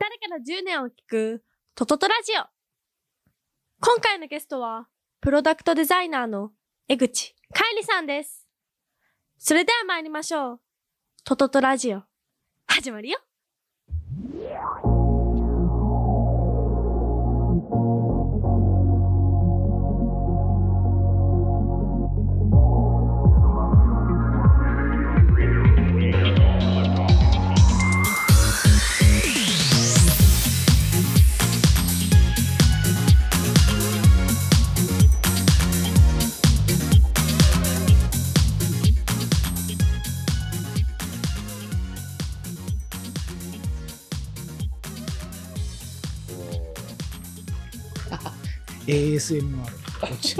誰かの10年を聞くトトトラジオ。今回のゲストはプロダクトデザイナーの江口海里さんです。それでは参りましょう。トトトラジオ。始まるよ。ASMR こっ ち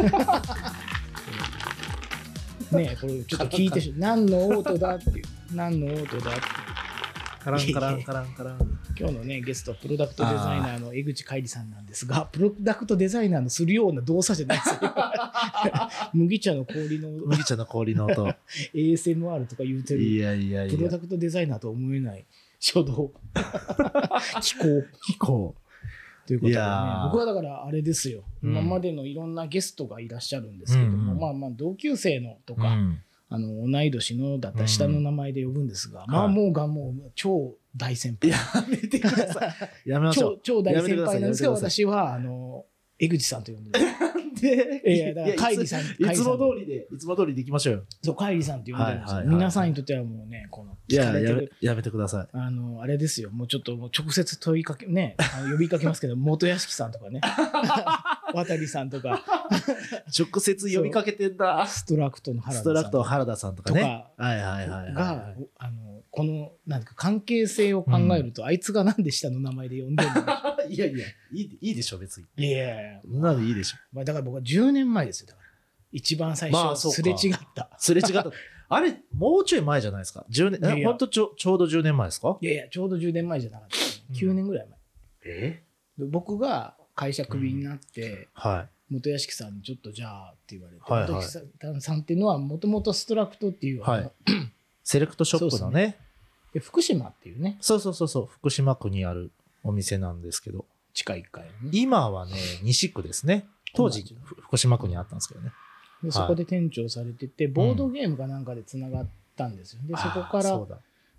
ねえこれちょっと聞いてし何の音だっていう。何の音だっていう。カランカランカランカラン。今日のねゲストはプロダクトデザイナーの江口海里さんなんですがプロダクトデザイナーのするような動作じゃない。ですよ麦茶の氷の。麦茶の氷の音。ASMR とか言うてる。いやいやいや。プロダ。クトデザイナーとは思えない。書道。気候。気候。ということでね。僕はだからあれですよ、うん。今までのいろんなゲストがいらっしゃるんですけども、うんうん。まあまあ同級生のとか、うん。あの同い年のだったら下の名前で呼ぶんですが、まあはいもうがもう超大先輩。やめてください。やめましょ超超大先輩なんですけど私はあの江口さんと呼んで。でいやいや だからカイリさんいつも通りで、いつも通りでいきましょうよ。そうカイリさんって呼んでるんですよ、皆さんにとってはもうねこのいや、やめやめてください。あのあれですよもうちょっともう直接問いかけね呼びかけますけど元屋敷さんとかね 渡さんとか直接呼びかけてんだ。ストラクトの原田さんストラクト原田さんとかね。とかはいはいはいはい。が、あのこのなんか関係性を考えると、あいつがなんで下の名前で呼んでるの？いやいや、いいいいでしょ、別に。いやいや。いなのいいでしょ。まあ、だから僕は10年前ですよだから。一番最初、すれ違った。すれ違った。あれ、もうちょい前じゃないですか？10年、いやいや。ほんとちょちょうど10年前ですか？いやいやちょうど10年前じゃなかった、うん。9年ぐらい前。え？で僕が会社クビになって、は元屋敷さんにちょっとじゃあって言われて、はいはい。元屋敷さんっていうのはもともとストラクトっていう、はい。セレクトショップのね。で福島っていうね。そうそうそうそう、福島区にあるお店なんですけど、地下1階のね。今はね、西区ですね。当時福島区にあったんですけどね。でそこで店長されてて、ボードゲームかなんかでつながったんですよ。でそこから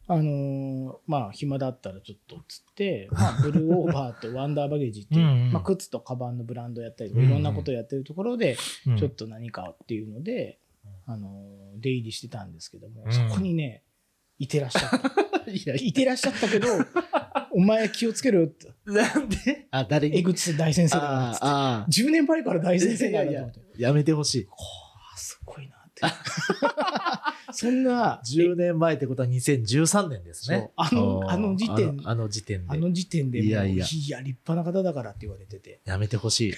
あのーまあ暇だったらちょっとつって、まあ、ブルーオーバーとワンダーバゲージっていううんうん。まあ、靴とカバンのブランドやったりいろんなことをやってるところでうん。ちょっと何かっていうので、あのー出入りしてたんですけども、うん。そこにねいてらっしゃった。いや、いて。らっしゃったけど お前気をつけろって。なんで？あ、誰江口大先生だなっつって。あーあ10年前から大先生なんだと思って。ー、やめてほしい。あすごいなって。そんな10年前ってことは2013年ですね。あのあの時点あのあの時点で。あの時点でもういや。いや立派な方だからって言われてて。やめてほしい。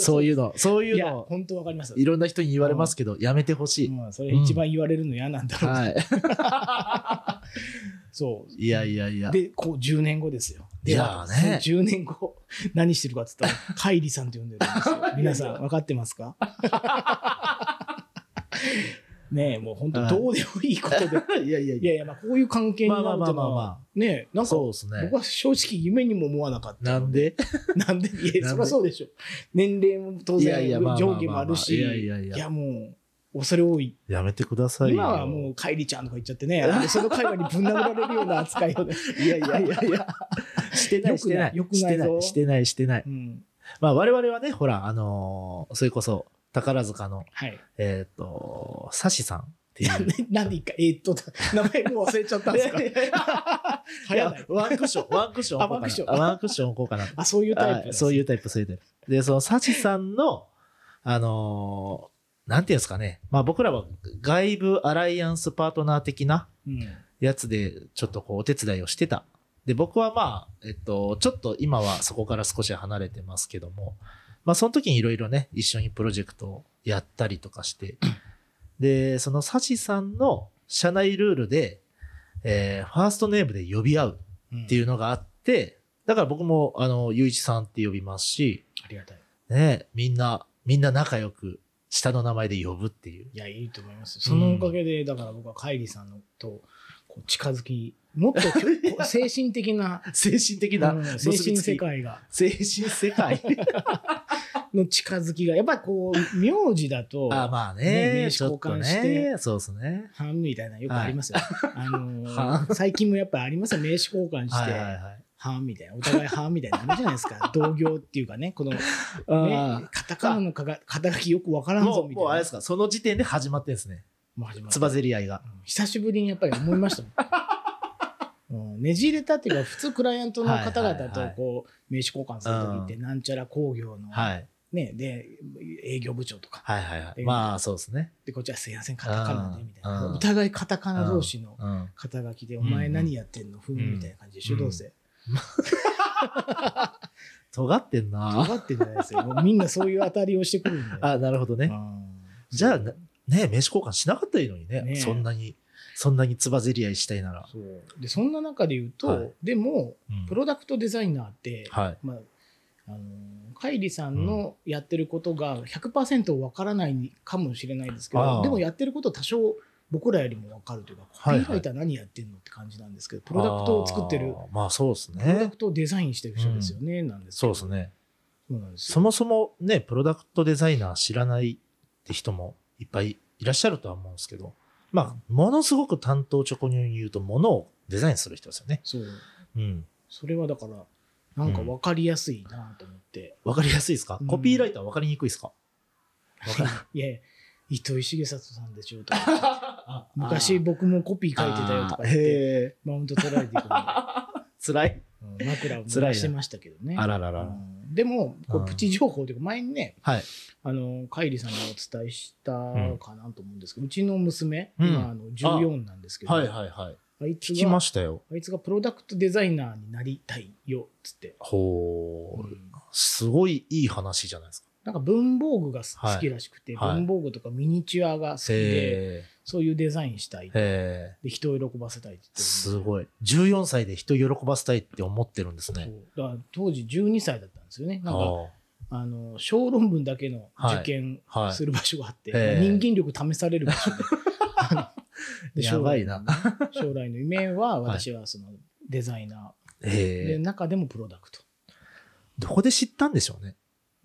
そういうの、そういうの、本当わかります。いろんな人に言われますけど、やめてほしい。うん、それ一番言われるの嫌なんだろう、は そう。い。いやいやいや。でこう10年後ですよ。でいやーね。その10年後何してるかって言ったらカイリさんと呼んでるんですよ。皆さん分かってますか？ねえもう本当どうでもいいことで、いやいやいいやいやまあこういう関係になるっていうのまあまあまあまあねえなんかそうですね僕。は正直夢にも思わなかったなんで？なんで？いや、そりゃそうでしょ。年齢も当然上下もあるし、いやいやいやもう、恐れ多い。やめてくださいよ。今はもう、カイリちゃんとか言っちゃってね、その会話にぶん殴られるような扱いをね。いやいやいやいや。してない、してない。よくないよくないぞしてない、してない。うん。まあ我々はね、ほら、あのーそれこそ、宝塚の、はい。えっ、と、サシさんっていう。なんで一回、えーっと、名前もう忘れちゃったんですか？いや。ワンクッション、ワンクッション置こうかな。あワンクッションあワンクッション置こうかな。あ、そういうタイプはいそういうタイプ、そういうタイプ。で、そのサシさんの、あのーなんていうんですかね。まあ僕らは外部アライアンスパートナー的なうん。やつでちょっとこうお手伝いをしてた。で、僕はまあ、えっと、ちょっと今はそこから少し離れてますけども、まあその時にいろいろね、一緒にプロジェクトをやったりとかして、で、そのサシさんの社内ルールで、えーファーストネームで呼び合ううんっていうのがあって、だから僕も、あの、ゆういちさんって呼びますし、ありがたい。ね、みんな、みんな仲良く、下の名前で呼ぶっていう。いや、いいと思います。そのおかげで、だから僕はカイリさんのとこう近づきもっと精神的な、精神的なうん精神世界が、精神世界。の近づきが、やっぱりこう、名字だと、あまあねね名刺交換してね。そうですね。はんみたいなよくありますよ。あのはー最近もやっぱありますよ。名刺交換して、はいはいはい。みたいな。お互いはんみたいなのあるじゃないですか。同業っていうかね、この、ね、あカタカナのかが肩書きよくわからんぞみたいな。うもうあれですか。その時点で始まってんですね。もう始まったつばぜり合いが。うん。久しぶりにやっぱり思いましたもん。うん。ねじ入れたっていうか、普通クライアントの方々とこう、名刺交換するときって、なんちゃら工業の、はい。ね、で、営業部長とか、はいはいはい。でまあそうですね。で、こっちはすいません、カタカナで、みたいな。うん。お互いカタカナ同士のうん。肩書きで、んお前何やってんの？ふんみたいな感じでしょ、うん。どうせ。尖ってんな。尖ってんじゃないですよ。もうみんなそういう当たりをしてくるんで。あなるほどね。うん。じゃあね名刺交換しなかったらいいのにね。ねそんなにそんなにつばぜり合いしたいなら。でそんな中で言うと、はい。でも、うん。プロダクトデザイナーって、はい。まあ、あのカイリさんのやってることが100%わからないかもしれないですけど、あーでもやってること多少僕らよりもわかるというか、コピーライター何やってんのって感じなんですけど、プロダクトを作ってる、あーまあそうですプロダねクトをデザインしてる人ですよね、なんですけど。そうですね。そうなんですよ。そもそもねプロダクトデザイナー知らないって人もいっぱいいらっしゃるとは思うんですけどまあものすごく担当直入に言うとものをデザインする人ですよね。そう。うん。それはだから、なんかわかりやすいなと思って。わかりやすいですか、うん。コピーライターわかりにくいですか？いやいや、糸井重里さんでしょとか。昔僕もコピー書いてたよとか言って、へマウント取られていくんで。つらい。うん枕を濡らしてましたけどね。あららら。うんでも、こうプチ情報というか、前にね、はい。あの、カイリさんにお伝えしたかなと思うんですけど、うちの娘、うん。今、あの、14なんですけど、はいはいはい。あいつ聞きまが、したよ。あいつがプロダクトデザイナーになりたいよ、つって。ほう、うんすごいいい話じゃないですか。なんか文房具がはい好きらしくて、はい。文房具とかミニチュアが好きで、へそういうデザインしたい。で、人を喜ばせたいってすごい。14歳で人を喜ばせたいって思ってるんですね。だから当時12歳だった。んですよね。なんか、ああの、小論文だけの受験はいはい。する場所があって、へえ人間力試される場所。で。将来のね将来の夢は、私はそのデザイナー。ー、で、へえ中でもプロダクト。どこで知ったんでしょうね。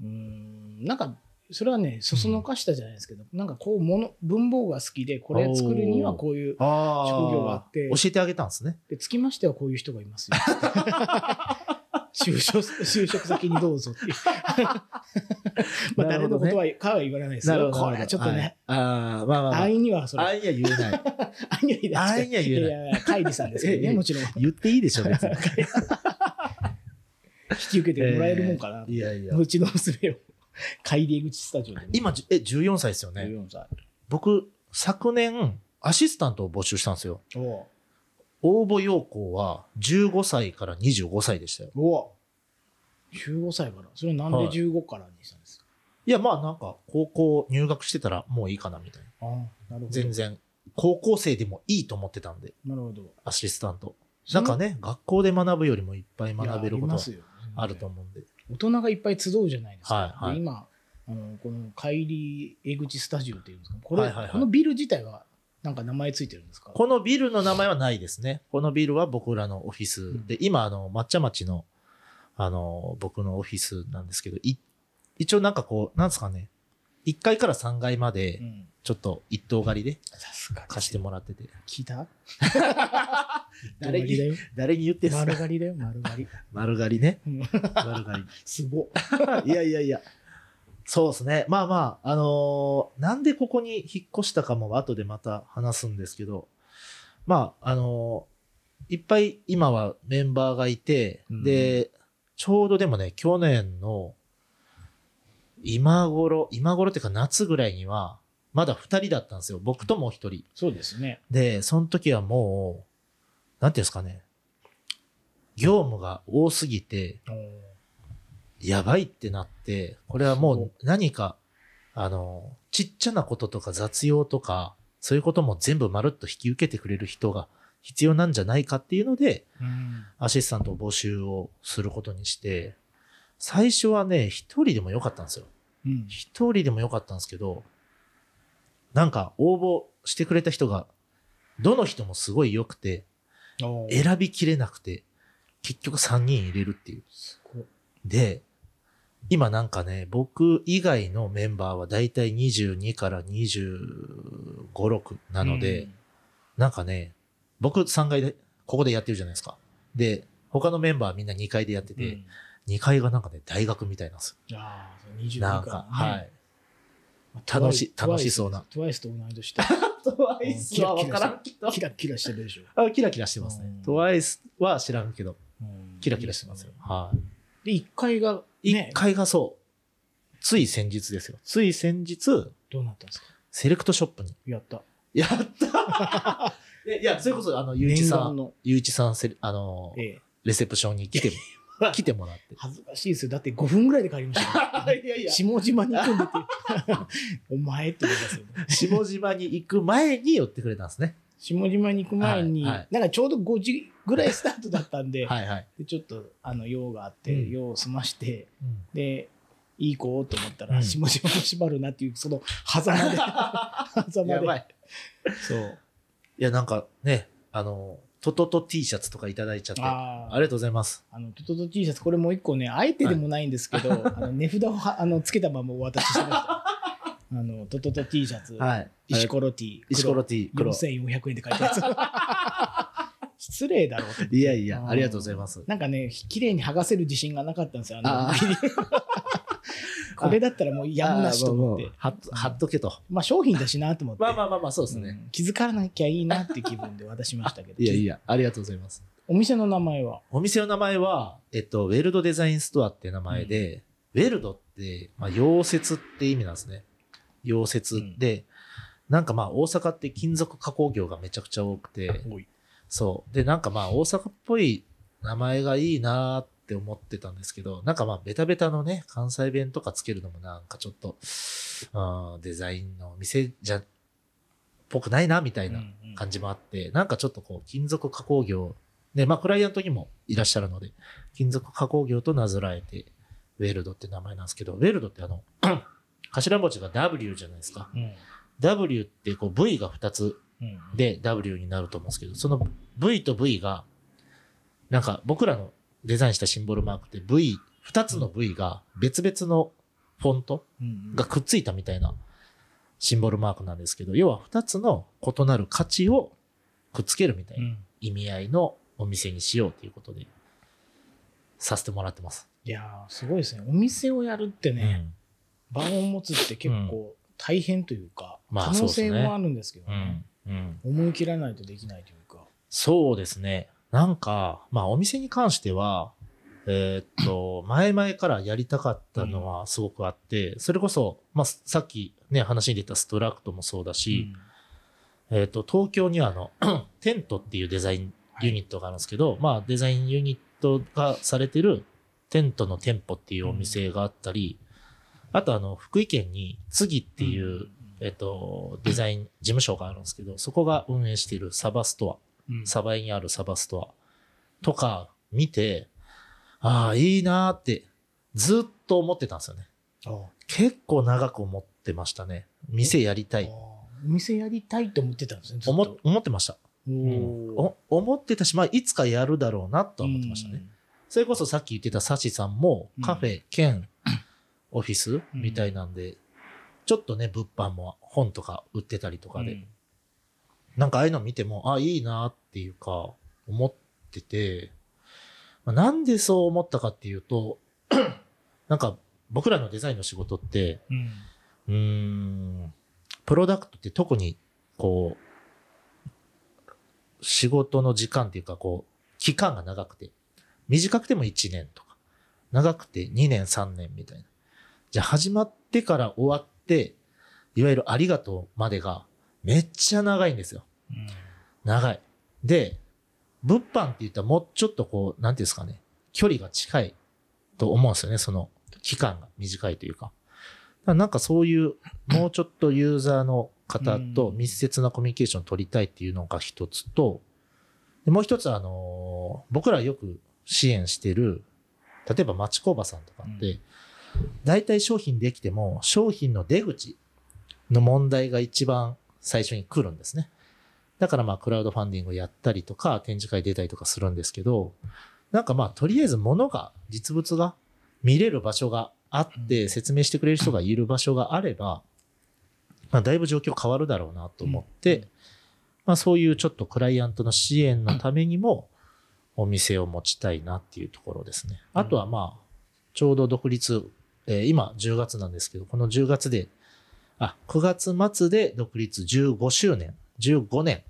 うーん、なんか、それはね、そそのかしたじゃないですけど、なんかこう、もの、文房具が好きで、これ作るにはこういう、あ職業があって。教えてあげたんですね。で、つきましてはこういう人がいますよ。就職、就職先にどうぞっていう。まあ、誰のことは、かは言わないですよ。これはちょっとね、はい。ああまあまあまあ。安易にはそれ、安易には言えない安易には安易には言えないやいや、カイリさんですけどね、ええ。もちろん。引言っていいでしょ別に。き受けてもらえるもんかな。いやいや。うちの娘を、カイリ口スタジオでね。今え14歳ですよね。14歳。僕昨年アシスタントを募集したんですよ。おう応募要項は15歳から25歳でしたよ。おう15歳から。それなんではい。15からにしたんですか、いやまあなんか高校入学してたらもういいかなみたいな。ああ、なるほど。全然高校生でもいいと思ってたんでなるほど。アシスタント。なんかね学校で学ぶよりもいっぱい学べることあると思うんで。大人がいっぱい集うじゃないですか。はいはい。で今あの、この帰り江口スタジオっていうんですか、これ、はいはいはい。このビル自体はなんか名前ついてるんですか？このビルの名前はないですね。このビルは僕らのオフィスんで、今、あの、抹茶町の、あの、僕のオフィスなんですけど、い一応なんかこう、なんですかね、1階から3階まうで、ん。ちょっと一棟借りで。貸してもらってて。聞いた？誰に？誰に？言ってんすか？丸刈りだよ、丸刈り。丸刈りね。うん丸刈すご。いやいやいや。そうですね。まあまあ、あのーなんでここに引っ越したかも後でまた話すんですけど、まあ、あのーいっぱい今はメンバーがいて、うんで、ちょうどでもね、去年の今頃、今頃っていうか夏ぐらいには、まだ2人だったんですよ。僕ともう1人。そうですね。で、その時はもう、なんていうんですかね、業務が多すぎて、やばいってなって、これはもう何か、あの、ちっちゃなこととか雑用とか、そういうことも全部まるっと引き受けてくれる人が必要なんじゃないかっていうので、うん。アシスタントを募集をすることにして、最初はね、一人でもよかったんですよ。うん。一人でもよかったんですけど、なんか応募してくれた人が、どの人もすごい良くて、選びきれなくて、結局3人入れるっていう。で、今なんかね、僕以外のメンバーはだいたい22から25、6なので、なんかね、僕3階で、ここでやってるじゃないですか。で、他のメンバーはみんな2階でやってうんて、2階がなんかね、大学みたいなんですよ。ああ、そう22なんか、はい。楽し楽しそうなトワイスと同い年で。トワイスは分からんけどキラキラしてるでしょ。あ、キラキラしてますねうん。トワイスは知らんけど、うんキラキラしてますよ。はい。で、1階が、一ね、階がそう、つい先日ですよ。つい先日、どうなったんですか？セレクトショップに。やった。やった いやそれこそ、あの、ゆういちさん。ゆういちさんセレ、あの、ええ。レセプションに来て、来てもらって。恥ずかしいですよ。だって5分ぐらいで帰りましたよ。いやい下島に行くんでって。お前って思いますよね。下島に行く前に寄ってくれたんですね。下島に行く前に、はいはいなんかちょうど5時ぐらいスタートだったんで、はいはい。でちょっとあの用があって、うん用を済まして、うんで、いい子？と思ったら、うん下島も縛るなっていう、その狭間で、狭間で。やばい。そう。いや、なんかね、あの、トトト T シャツとかいただいちゃって、あありがとうございます。あの、トトト T シャツ、これもう一個ね、あえてでもないんですけど、あの値札をはあのつけたままお渡ししてました。あの、トトト T シャツ、はい。石ころ T、石ころ T、黒。4400円で買えたやつ。失礼だろうっていやいや、うんありがとうございます。なんかね、綺麗に剥がせる自信がなかったんですよ。あの これだったらもうやむなしと思って。はっとけと。まあ商品だしなと思って。まあまあまあまあ、そうですね。うん気づかなきゃいいなって気分で渡しましたけど。いやいや、ありがとうございます。お店の名前は？お店の名前は、えっと、ウェルドデザインストアって名前で、ウェルドって、まあ、溶接って意味なんですね。溶接で、なんかまあ、大阪って金属加工業がめちゃくちゃ多くて、多い。そう。で、なんかまあ、大阪っぽい名前がいいなーって思ってたんですけど、なんかまあ、ベタベタのね、関西弁とかつけるのもなんかちょっと、うんデザインの店じゃ、っぽくないな、みたいな感じもあって、なんかちょっとこう、金属加工業、で、まあ、クライアントにもいらっしゃるので、金属加工業と名付られて、ウェルドって名前なんですけど、ウェルドってあの、頭文字が W じゃないですか。うん。うん。W ってこう V が2つうん。で W になると思うんですけど、その V と V が、なんか僕らのデザインしたシンボルマークって V、2つの V が別々のフォントうん。がくっついたみたいなシンボルマークなんですけど、要は2つの異なる価値をくっつけるみたいうなん意味合いのお店にしようということで、させてもらってます。いやーすごいですね。お店をやるってね、場を持つって結構大変というか、まあ可能性もあるんですけどうん。ね。うん。うん。思い切らないとできないというか。そうですね。なんか、まあお店に関しては、えーっと、前々からやりたかったのはすごくあって、それこそ、まあさっきね、話に出たストラクトもそうだし、えーっと、東京にはあの、テントっていうデザインユニットがあるんですけど、まあデザインユニットがされてるテントの店舗っていうお店があったり、あとあの、福井県に次っていう、えっと、デザイン事務所があるんですけど、そこが運営しているサバストア、うん、サバイにあるサバストアとか見て、ああ、いいなーってずっと思ってたんですよね。結構長く思ってましたね。店やりたい。店やりたいと思ってたんですね。思思ってました、おうん。思ってたし、まあ、いつかやるだろうなとは思ってましたね。それこそさっき言ってたサシさんもうんカフェ兼オフィスみたいなんで、ちょっとね、物販も本とか売ってたりとかで、うん。なんかああいうの見ても、あ、いいなっていうか、思ってて、まあなんでそう思ったかっていうと、なんか僕らのデザインの仕事って、うん。うーん、プロダクトって特に、こう、仕事の時間っていうか、こう、期間が長くて、短くても1年とか、長くて2年3年みたいな。じゃあ始まってから終わって、いわゆるありがとうまでがめっちゃ長いんですよ。うん長い。で、物販って言ったらもうちょっとこう、なんていうんですかね、距離が近いと思うんですよね、その期間が短いというか。だからなんかそういう、もうちょっとユーザーの方と密接なコミュニケーションを取りたいっていうのが一つと、でもう一つあのー僕らよく支援してる、例えば町工場さんとかって、大体商品できても、商品の出口の問題が一番最初に来るんですね。だからまあクラウドファンディングをやったりとか展示会出たりとかするんですけど、なんかまあとりあえず物が、実物が見れる場所があって説明してくれる人がいる場所があれば、まあだいぶ状況変わるだろうなと思って、まあそういうちょっとクライアントの支援のためにもお店を持ちたいなっていうところですね。あとはまあ、ちょうど独立、えー今10月なんですけど、この10月で、あ、9月末で独立15周年、15年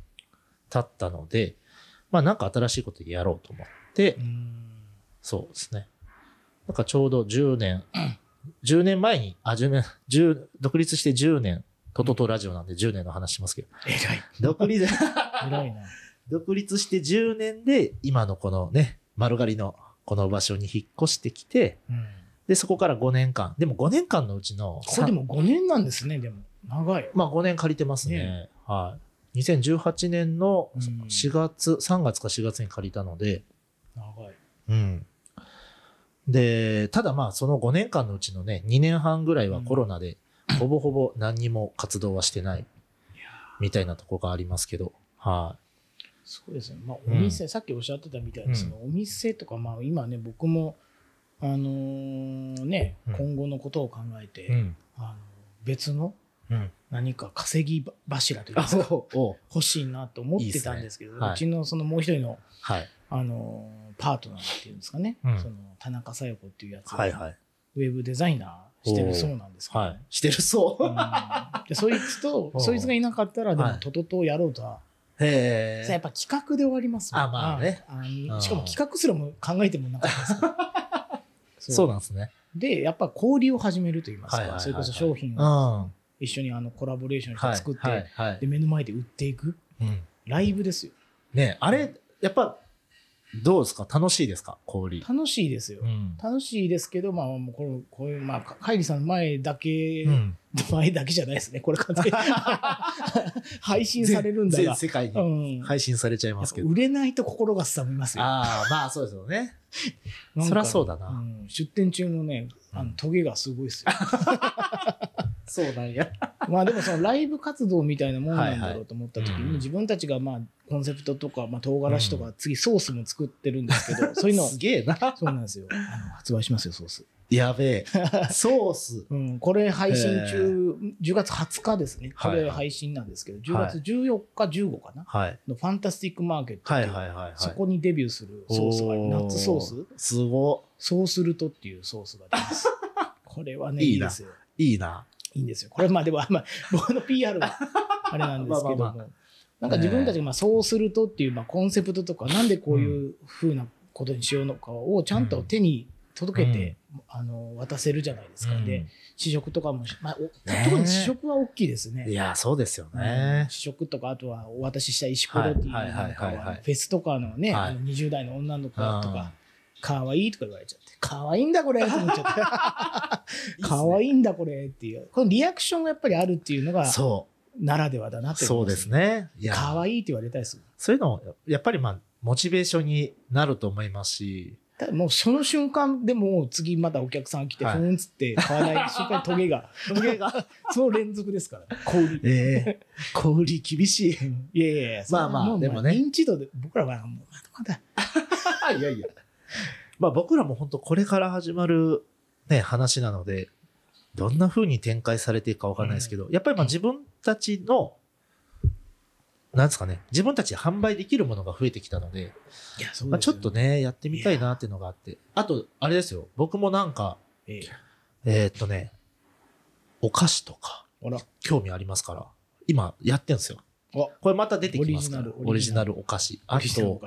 経ったので、まあなんか新しいことやろうと思ってう、んそうですね。なんかちょうど10年、10年前に、あ、10年、10、独立して10年、トトトラジオなんで10年の話しますけど、偉い。独立、偉いな。独立して10年で、今のこのね、丸刈りのこの場所に引っ越してきて、うんで、そこから5年間。でも5年間のうちの、これでも5年なんですね、でも。長い。まあ5年借りてますね。ねはい。2018年のうん4月、3月か4月に借りたので、長い。うん。で、ただまあその5年間のうちのね、2年半ぐらいはコロナで、ほぼほぼ何にも活動はしてない、みたいなとこがありますけど、はそうですね。まあ、うんお店、さっきおっしゃってたみたいに、うんそのお店とか、まあ、今ね、僕も、あのーね、うん。今後のことを考えて、い。うん。あの別のうん。何か稼ぎ柱というか、お 欲しいなと思ってたんですけど、ねはい。うちのそのもう一人の、はい。あのーパートナーっていうんですかね、うん。その田中紗代子っていうやつが、はいはい。ウェブデザイナーしてるそうなんですけど、はい。してるそう。うん。でそいつと そいつがいなかったらではい。もトトトをやろうとは、へやっぱ企画で終わりますもんあまあね。あしかも企画すらも考えてもなかったですそうなんですね。でやっぱ交流を始めると言いますか、それこそ商品うん。をは一緒にあのコラボレーションい。して作って、で目の前で売っていくうん。ライブですよねあれ、やっぱ、どうですか？楽しいですか？氷。楽しいですよ、うん。楽しいですけど、まあ、もうこのこういう、まあ、かカイリさんの前だけ、うん。前だけじゃないですね、これ完全に 配信されるんだが、全世界うにん、配信されちゃいますけど。売れないと心がすさみますよ。ああ、まあそうですよね。そりゃそうだなん出店中のね、あのトゲがすごいですよ。そうなんや。まあでもそのライブ活動みたいなもんなんだろうと思った時に、うん自分たちがまあコンセプトとか、まあ、唐辛子とか、次ソースも作ってるんですけど、そういうの、すげえな。そうなんですよ。あの発売しますよ、ソース。やべえ。ソース。うん、これ配信へ中、10月20日ですね。こはいれ配信なんですけど、10月14日、15かなはい。のファンタスティックマーケットはいはいはいはい。そこにデビューするソースがナッツソース？すごソースルトっていうソースが出ます。これはね、いいですよ。い。いいな。いいんですよ。これまあでも、まあ、僕の PR はあれなんですけども、まあまあなんか自分たちがまあそうするとっていうまあコンセプトとか、なんでこういうふうなことにしようのかをちゃんと手に届けて、あの渡せるじゃないですか。で、試食とかもし、まあ、お特に試食は大きいですね。いや、そうですようん。ね。試食とか、あとはお渡しした石ころっていうかフェスとかのね、はい。あの20代の女の子とうん。か、かわいいとか言われちゃって、かわいいんだこれと思っちゃって、かわいいいんだこれっていう、このリアクションがやっぱりあるっていうのがそならではだなっう。てそうです。ね。いやかわいいって言われたいです。そういうの、やっぱりまあ、モチベーションになると思いますし、ただもうその瞬間でもう次またお客さんが来て、はいふーんっつって買わない瞬間にトゲが、トゲが、その連続ですから、小売り。ええ小売り厳しい。いやいやいや、まあまあでもね認知度で、僕らはもうまだまだ、いやいや。まあ僕らも本当これから始まるね、話なので、どんな風に展開されていくかわかんないですけど、やっぱりまあ自分たちの、なんですかね、自分たちで販売できるものが増えてきたので、いや、そうまあ、ちょっと。ね、やってみたいなっていうのがあって。あと、あれですよ、僕もなんか、えええーっとね、お菓子とか、興味ありますから、今やってんですよ。あこれまた出てきますから、オリジナルお菓子。あと。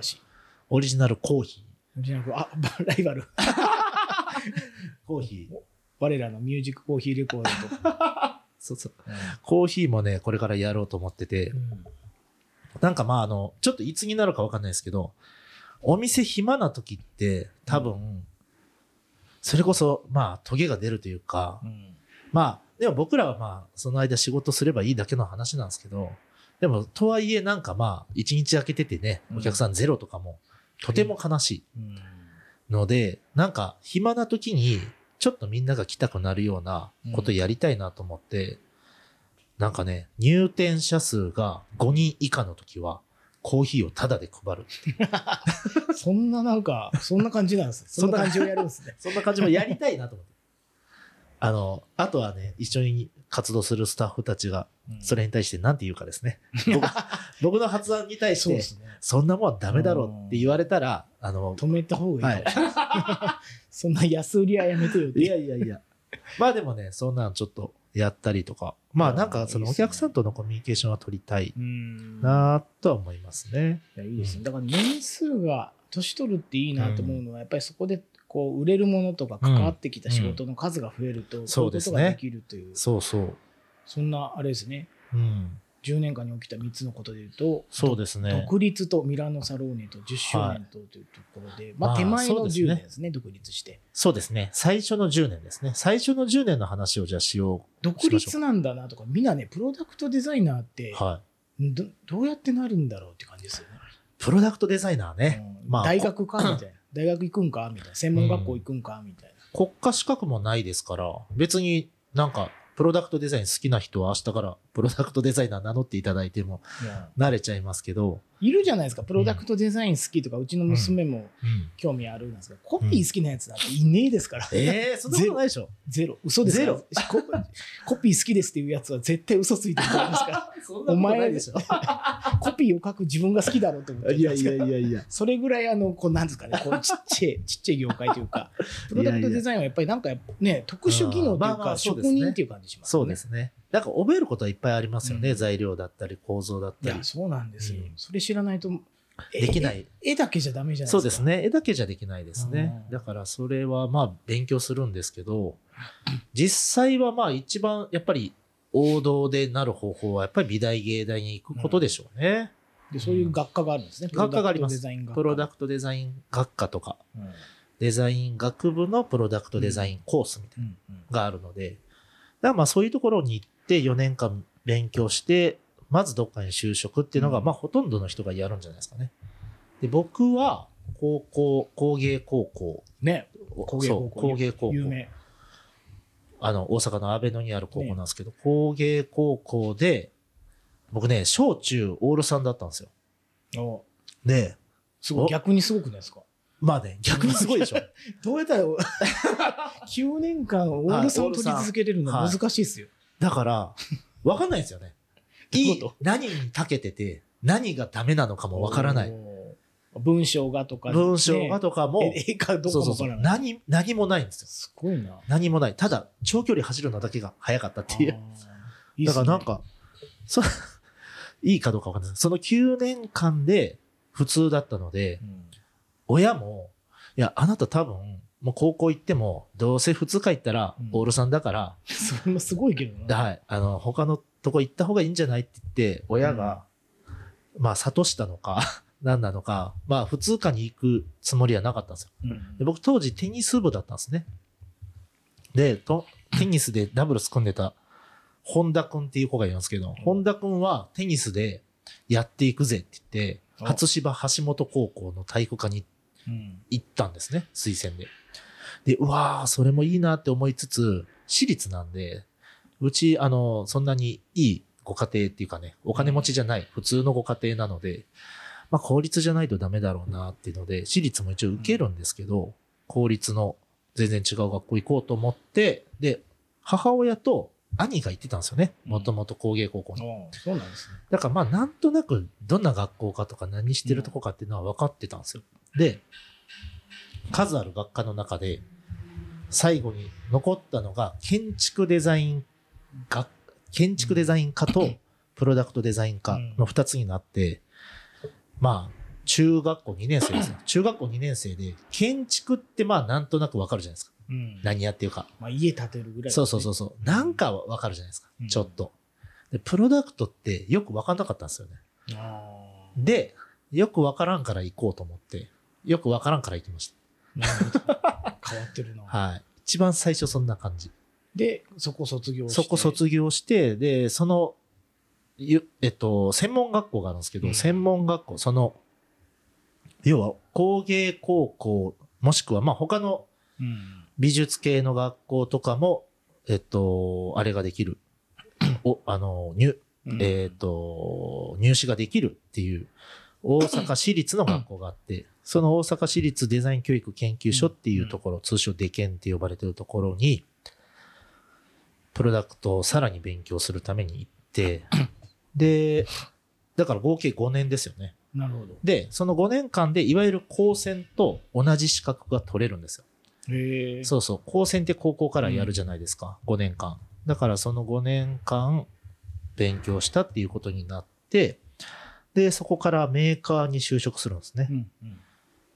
オリジナルコーヒオリジナルあ、ライバル。ー。コーヒー。我らのミュージックコーヒーレコードとか。そうそう。コーヒーもね、これからやろうと思ってて、うんなんかまああの、ちょっといつになるかわかんないですけど、お店暇な時って多分、それこそまあトゲが出るというか、うんまあでも僕らはまあその間仕事すればいいだけの話なんですけど、でもとはいえなんかまあ一日空けててね、お客さんゼロとかもとても悲しいうんので、なんか暇な時にちょっとみんなが来たくなるようなことやりたいなと思って、なんかね、入店者数が5人以下の時は、コーヒーをタダで配る。そんななんか、そんな感じなんです。そんな感じをやるんですね。そんな感じもやりたいなと思って。あの、あとはね、一緒に活動するスタッフたちが、それに対して何て言うかですね。僕僕の発案に対して、そんなもんダメだろうって言われたら、あの、止めた方がいいかもしれない。そんな安売りはやめてよって。いやいやいや。まあでもね、そんなんちょっとやったりとか、まあなんかそのお客さんとのコミュニケーションは取りたいうん。なとは思いますね。いやいいですね。だから年数が年取るっていいなと思うのは、やっぱりそこでこう売れるものとか関わってきた仕事の数が増えると、んそういうことができるという、そうそう。そんなあれですね。うん。10年間に起きた3つのことでいうと、そうですね。独立とミラノサローネと10周年とというところで、ままああ手前のそうですね10年ですね、独立して。そうですね。最初の10年ですね。最初の10年の話をじゃあしよ独立なんだなとか、みんなね、プロダクトデザイナーってう。はい。どどうやってなるんだろうって感じですよね。プロダクトデザイナーね。うんまあ大学かみたいな。大学行くんかみたいな。専門学校行くんかみたいな。国家資格もないですから、別になんか、プロダクトデザイン好きな人は明日からプロダクトデザイナー名乗っていただいても慣れちゃいますけど、いるじゃないですか。プロダクトデザイン好きとか、うちの娘もうん、興味あるんですが、コピー好きなやつなんていねえですから。ええそんなことないでしょ。ゼロ。嘘ですからゼココピー好きですっていうやつは絶対嘘ついてると思いますから。そんなことないでしょ。コピーを書く自分が好きだろうと思ってるんですからやいや。それぐらいあの、こうなんですかね、こうちっちゃい、ちっちゃい業界というか、プロダクトデザインはやっぱりなんかね、特殊技能というか、職人っていう感じしますね。うですね。なんか覚えることはいっぱいありますよね。うん材料だったり構造だっいや、たり。そうなんですようん。それ知らないと、えできない。絵だけじゃダメじゃないですか。そうですね。絵だけじゃできないですね。うんだからそれはまあ勉強するんですけど、実際はまあ一番やっぱり王道でなる方法はやっぱり美大芸大に行くことでしょうね。で、そういう学科があるんですね。学科がありますプロダクトデザイン学科とか、うんデザイン学部のプロダクトデザインコースみたいなうんうんのがあるので、だからまあそういうところに行って4年間勉強して、まずどっかに就職っていうのが、うんまあほとんどの人がやるんじゃないですかね。で、僕は高校、工芸高校、ね、工芸高そう校。工芸高校有名。あの、大阪の阿倍野にある高校なんですけど、工芸高校で、僕ね、小中オール3だったんですよ。おで、すごい、お逆にすごくないですか？まあね、逆にすごいでしょ。どうやったら、9年間オールさんを取り続けれるのはい難しいですよ。だから、わかんないんですよね。いうい何に長けてて、何がダメなのかもわからない。文章がとか、文章がとかも、ね絵かどう。かもわからない。何、何もないんですよ。すごいな。っ何もない。ただ、長距離走るのだけが早かったっていう。いい だからなんか、そ いいかどうかわかんない。その9年間で普通だったのでう、ん親も、いや、あなた多分、もう高校行っても、どうせ普通科行ったらうん、オールさんだから、それもすごいけどな。はい、あの、他のとこ行った方がいいんじゃないって言って、親が、まあ、諭したのか、何なのか、まあ、普通科に行くつもりはなかったんですよ。うんで僕当時テニス部だったんですね。で、とテニスでダブルス組んでた本田くんっていう子がいるんですけど、本田くんはテニスでやっていくぜって言って、お初芝橋本高校の体育科にうん行ったんですね、推薦で。で、うわー、それもいいなって思いつつ、私立なんで、うち、あの、そんなにいいご家庭っていうかね、お金持ちじゃない、普通のご家庭なので、まあ、公立じゃないとダメだろうなっていうので、私立も一応受けるんですけど、公立の全然違う学校行こうと思って、で、母親と兄が行ってたんですよね。うんもともと工芸高校に。おーそうなんですね。だからまあなんとなくどんな学校かとか何してるとこかっていうのは分かってたんですよ。で、数ある学科の中で最後に残ったのが建築デザイン学、建築デザイン科と プロダクトデザイン科の2つになって、まあ中学校2年生ですね。中学校2年生で建築ってまあなんとなく分かるじゃないですか。うん何やってるか。まあ、家建てるぐらい。そうそうそうそう。なんかは分かるじゃないですかうん。ちょっと。で、プロダクトってよく分かんなかったんですよね。あで、よくわからんから行こうと思って、よくわからんから行きましーなるほど変わってるな。た。はい。一番最初そんな感じ。で、そこ卒業して。そこ卒業して、で、その、ゆえっと、専門学校があるんですけど、うん専門学校、その、要は工芸高校、もしくはまあ他のうん。美術系の学校とかも、えっと、あれができる。おあの入うんえっ、と、入試ができるっていう大阪市立の学校があって、その大阪市立デザイン教育研究所っていうところ、通称デケンって呼ばれてるところに、プロダクトをさらに勉強するために行って、で、だから合計5年ですよね。なるほど。で、その5年間でいわゆる高専と同じ資格が取れるんですよ。へえ。そうそう、高専って高校からやるじゃないですか、5年間。だからその5年間勉強したっていうことになって、で、そこからメーカーに就職するんですねう。んうん。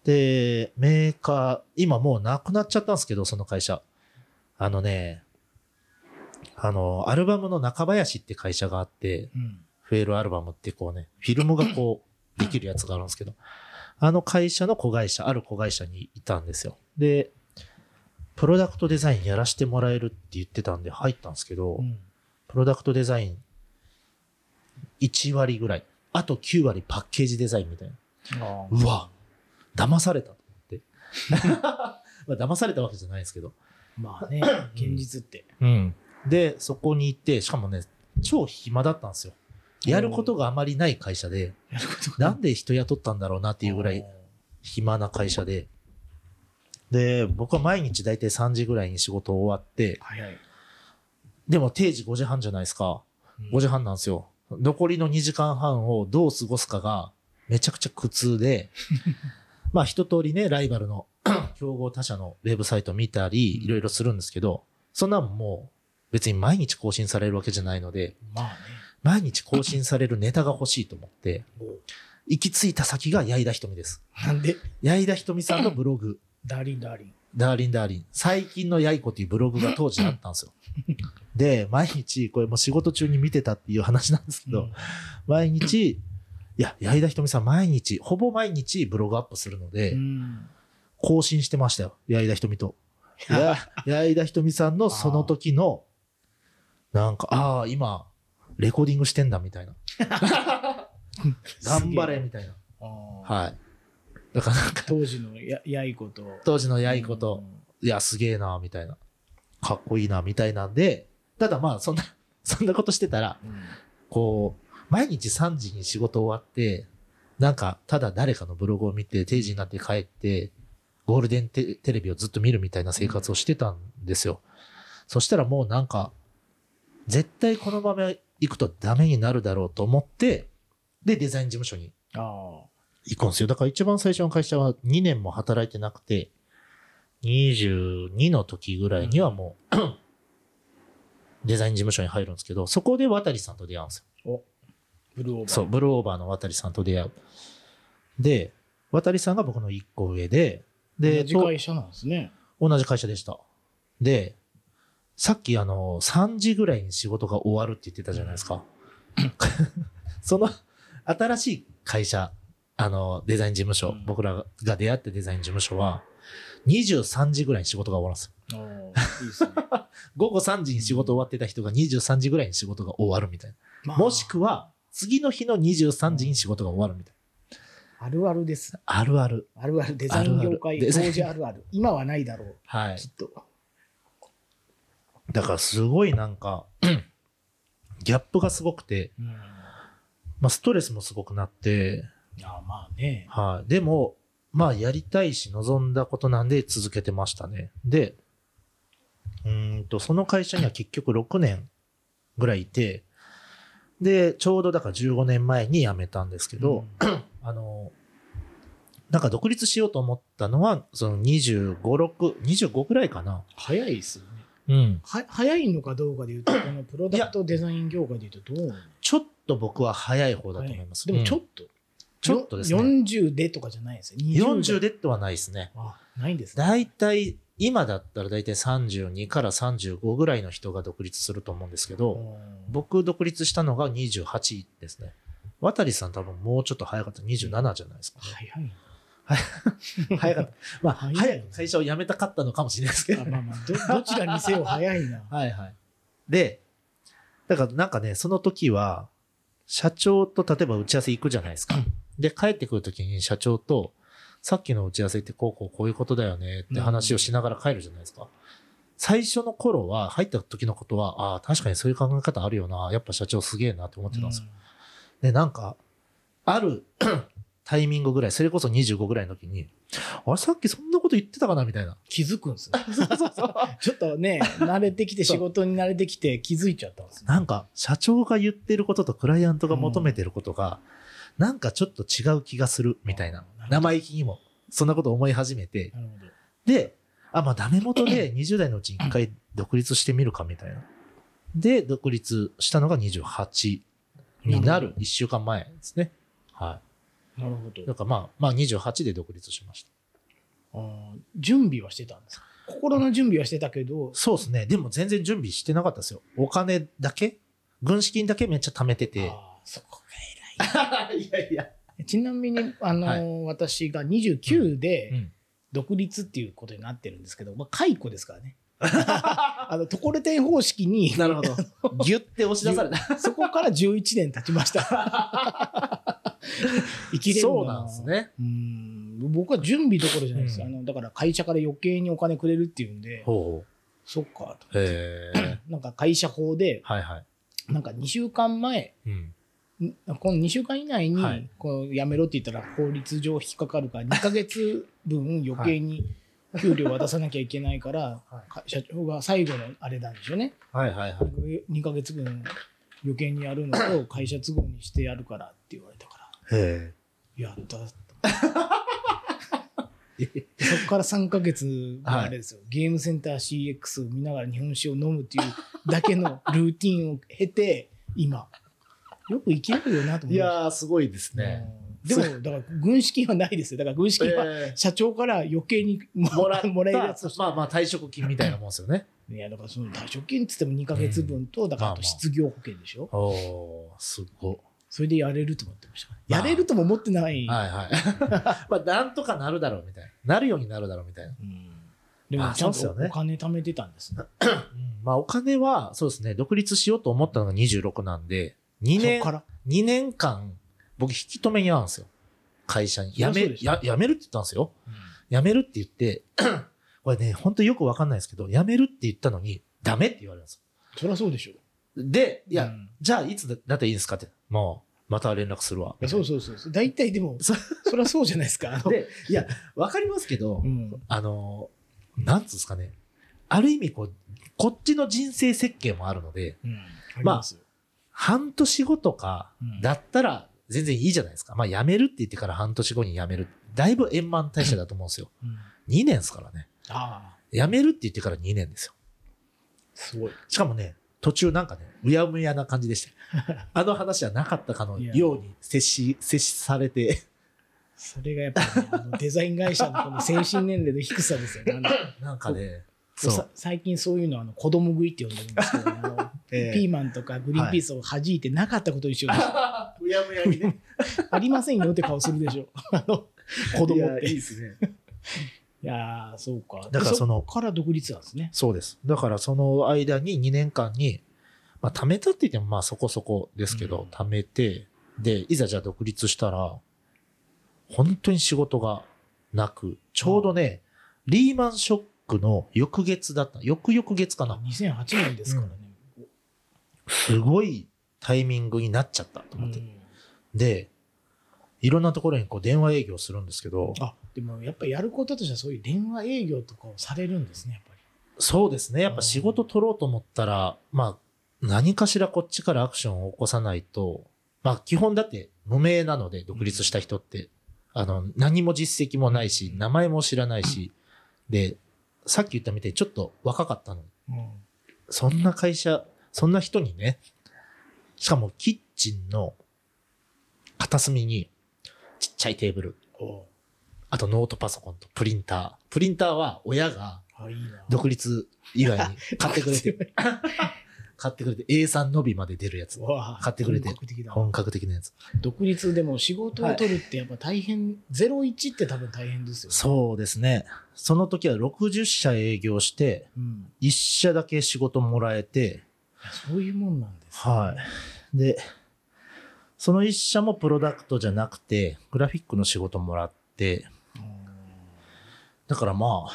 で、メーカー、今もうなくなっちゃったんですけど、その会社。あのね、あの、アルバムの中林って会社があって、うん。フェールアルバムってこうね、フィルムがこう、できるやつがあるんですけど、あの会社の子会社、ある子会社にいたんですよ。で、プロダクトデザインやらせてもらえるって言ってたんで入ったんですけど、うんプロダクトデザイン1割ぐらい、あと9割パッケージデザインみたいな。あうわ、騙されたと思って。まあ騙されたわけじゃないですけど。まあね、現実って。うん。で、そこに行って、しかもね、超暇だったんですよ。やることがあまりない会社で、なんで人雇ったんだろうなっていうぐらい暇な会社で。で、僕は毎日だいたい3時ぐらいに仕事終わって。でも定時5時半じゃないですか。5時半なんですよ。残りの2時間半をどう過ごすかがめちゃくちゃ苦痛で、まあ一通りね、ライバルの 競合他社のウェブサイト見たり、いろいろするんですけど、そんなんもう別に毎日更新されるわけじゃないので、まあね。毎日更新されるネタが欲しいと思って、お行き着いた先が矢井田瞳です。なんで？矢井田瞳さんのブログ、ダーリンダーリン。ダーリンダーリン。最近のやいこというブログが当時あったんですよ。で、毎日、これもう仕事中に見てたっていう話なんですけど、毎日、いや、矢井田瞳さん毎日、ほぼ毎日ブログアップするので、うん。更新してましたよ。矢井田瞳と。や矢井田瞳さんのその時の、なんか、ああ、今、レコーディングしてんだみたいな。頑張れみたいな。はい。だからなんか、当時のややいこと。当時のやいこと、いや、すげえな、みたいな。かっこいいな、みたいなんで、ただまあ、そんな、そんなことしてたら、うん。こう、毎日3時に仕事終わって、なんか、ただ誰かのブログを見て、定時になって帰って、ゴールデンテテレビをずっと見るみたいな生活をしてたんですよ。そしたらもうなんか、絶対このまま行くとダメになるだろうと思って、で、デザイン事務所にあ行くんですよ。だから一番最初の会社は2年も働いてなくて、22の時ぐらいにはもう、デザイン事務所に入るんですけど、そこで渡さんと出会うんですよ。ブルーオーバー。そう、ブルーオーバーの渡さんと出会う。で、渡さんが僕の1個上で、で、同じ会社なんですね。と同じ会社でした。で、さっきあの、3時ぐらいに仕事が終わるって言ってたじゃないですか。その、新しい会社、あの、デザイン事務所、うん僕らが出会ったデザイン事務所は、23時ぐらいに仕事が終わるんですよ。いいですね。午後3時に仕事終わってた人が23時ぐらいに仕事が終わるみたいな。まあもしくは、次の日の23時に仕事が終わるみたいな。あるあるです。あるある。あるある。デザイン業界、当時あるある。今はないだろう。はいき。っと。だからすごいなんか、ギャップがすごくて、うん。まあストレスもすごくなって、いや、まあね。はい。でも、まあやりたいし望んだことなんで続けてましたね。で、うーんと、その会社には結局6年ぐらいいて、で、ちょうどだから15年前に辞めたんですけど、あの、なんか独立しようと思ったのは、その25、6、25ぐらいかな。早いですよね。うん。は早いのかどうかで言うと、このプロダクトデザイン業界で言うとどうちょっと僕は早い方だと思います。でもちょっうんと。ちょっとですね。40でとかじゃないですよ。20 40でってはないですね。あ、ないんですね。だいたい、今だったらだいたい32から35ぐらいの人が独立すると思うんですけど、うん僕独立したのが28ですね。渡さん多分もうちょっと早かった。27じゃないですか、ね。早い早かった。まあ、早い早い会社を辞めたかったのかもしれないですけどな。あ。まあまあ、どどちらにせよ早いな。はいはい。で、だからなんかね、その時は、社長と例えば打ち合わせ行くじゃないですか。で、帰ってくる時に社長と、さっきの打ち合わせってこうこうこういうことだよねって話をしながら帰るじゃないですか。最初の頃は、入った時のことは、ああ、確かにそういう考え方あるよな。やっぱ社長すげえなって思ってたんですよ。で、なんか、ある タイミングぐらい、それこそ25ぐらいの時に、あれさっきそんなこと言ってたかなみたいな。気づくんですね。ちょっとね、慣れてきて、仕事に慣れてきて気づいちゃったんですね。なんか、社長が言ってることとクライアントが求めてることが、なんかちょっと違う気がするみたいな生意気にも、そんなこと思い始めて、なるほど。で、あ、まあダメ元で20代のうちに一回独立してみるかみたいな。で、独立したのが28になる1週間前ですね。はなるほどい。だ。からまあ、まあ28で独立しました。あー準備はしてたんですか？心の準備はしてたけど、そうですね。でも全然準備してなかったですよ。お金だけ？軍資金だけめっちゃ貯めてて。あーそこが偉い。いやいや。ちなみに、あのーは私が29でうん独立っていうことになってるんですけど、まあ、解雇ですからね。あの、ところてん方式に、なるほど。ギュッて押し出された。そこから11年経ちました。生きれるそうなんです。ね。うん僕は準備どころじゃないです、うんあのだから会社から余計にお金くれるっていうんで、ほそっかと。う。へえ。なんか会社法で、はいはい。なんか2週間前、うん。んこの2週間以内にはい。こう辞めろって言ったら法律上引っかかるから2ヶ月分余計に給料渡さなきゃいけないから、社長が最後のあれなんでしょうね。はいはいはい。2ヶ月分余計にやるのと 会社都合にしてやるからって言われたから。へやった。でそこから3ヶ月があれですよ、ゲームセンター CX を見ながら日本酒を飲むっていうだけのルーティンを経て今よく生きれるよなと思いいましたやー、すごいですね。うんでも、だから、軍資金はないですよ。だから、軍資金はえ社長から余計にもらもらえるやつ。まあまあ退職金みたいなもんですよね。い や、だから、その退職金って言っても2ヶ月分と、だから、失業保険でしょ。おー、すごい。それでやれると思ってました。まあやれるとも思ってない。はいはい。まあ、なんとかなるだろうみたいな。なるようになるだろうみたいな。うんでも、まあちゃんとお金貯めてたんですね。う んまあ、お金は、そうですね、独立しようと思ったのが26なんで、2年そっ、から？2年間、僕引き止めに遭うんですよ。会社に。辞めや、辞めるって言ったんですよ。辞めるって言って、これね、本当によくわかんないですけど、辞めるって言ったのに、ダメって言われるんですそりゃそうでしょ。よ。で、いや、うんじゃあいつだだったらいいんですかって。もう、また連絡するわ。そうそうそうそう。大体でも、そそりゃそうじゃないですか。で、いや、わかりますけど、うん。あの、なんつうんですかね。ある意味、こう、こっちの人生設計もあるので、うん。ますよ。半年後とかうんだったら全然いいじゃないですか。まあ辞めるって言ってから半年後に辞める。だいぶ円満退社だと思うんですよ。うん2年ですからね。ああ、辞めるって言ってから2年ですよ。すごい。しかもね、途中なんかね、うやむやな感じでしたよ。あの話はなかったかのように接し、接しされて、それがやっぱりね、あのデザイン会社のこの精神年齢の低さですよね。なんかね。最近そういうのはあの子供食いって呼んでるんですけど、ね、あのええピーマンとかグリーンピースを弾いてなかったことにしようと うやむやにね。ありませんよって顔するでしょ。あの子供いやって。いいいですね。やー、そうか。だからそのでこから独立なんですね。そうです。だからその間に2年間に、まあ貯めたって言ってもまあそこそこですけど、うん貯めて、で、いざじゃあ独立したら、本当に仕事がなく、ちょうどね、リーマンショックの翌月だった。翌々月かな。2008年ですからね。すごいタイミングになっちゃったと思って。うんで、いろんなところにこう電話営業するんですけど、あでもやっぱやることとしてはそういう電話営業とかをされるんですね、やっぱり。そうですね。やっぱ仕事取ろうと思ったら、まあ、何かしらこっちからアクションを起こさないと、まあ基本だって無名なので、独立した人って、あの、何も実績もないし、名前も知らないし、で、さっき言ったみたいにちょっと若かったの。うんそんな会社、そんな人にね、しかもキッチンの片隅にちっちゃいテーブル、あとノートパソコンとプリンター。プリンターは親が。独立以外に 買ってくれて、買ってくれて A3 伸びまで出るやつ。買ってくれて本格的なやつ。独立でも仕事を取るってやっぱ大変、01って多分大変ですよね。そうですね。その時は60社営業して、うん。1社だけ仕事もらえて、そういうもんなんです、はい。で、その1社もプロダクトじゃなくて、グラフィックの仕事もらって、うんだからまあ、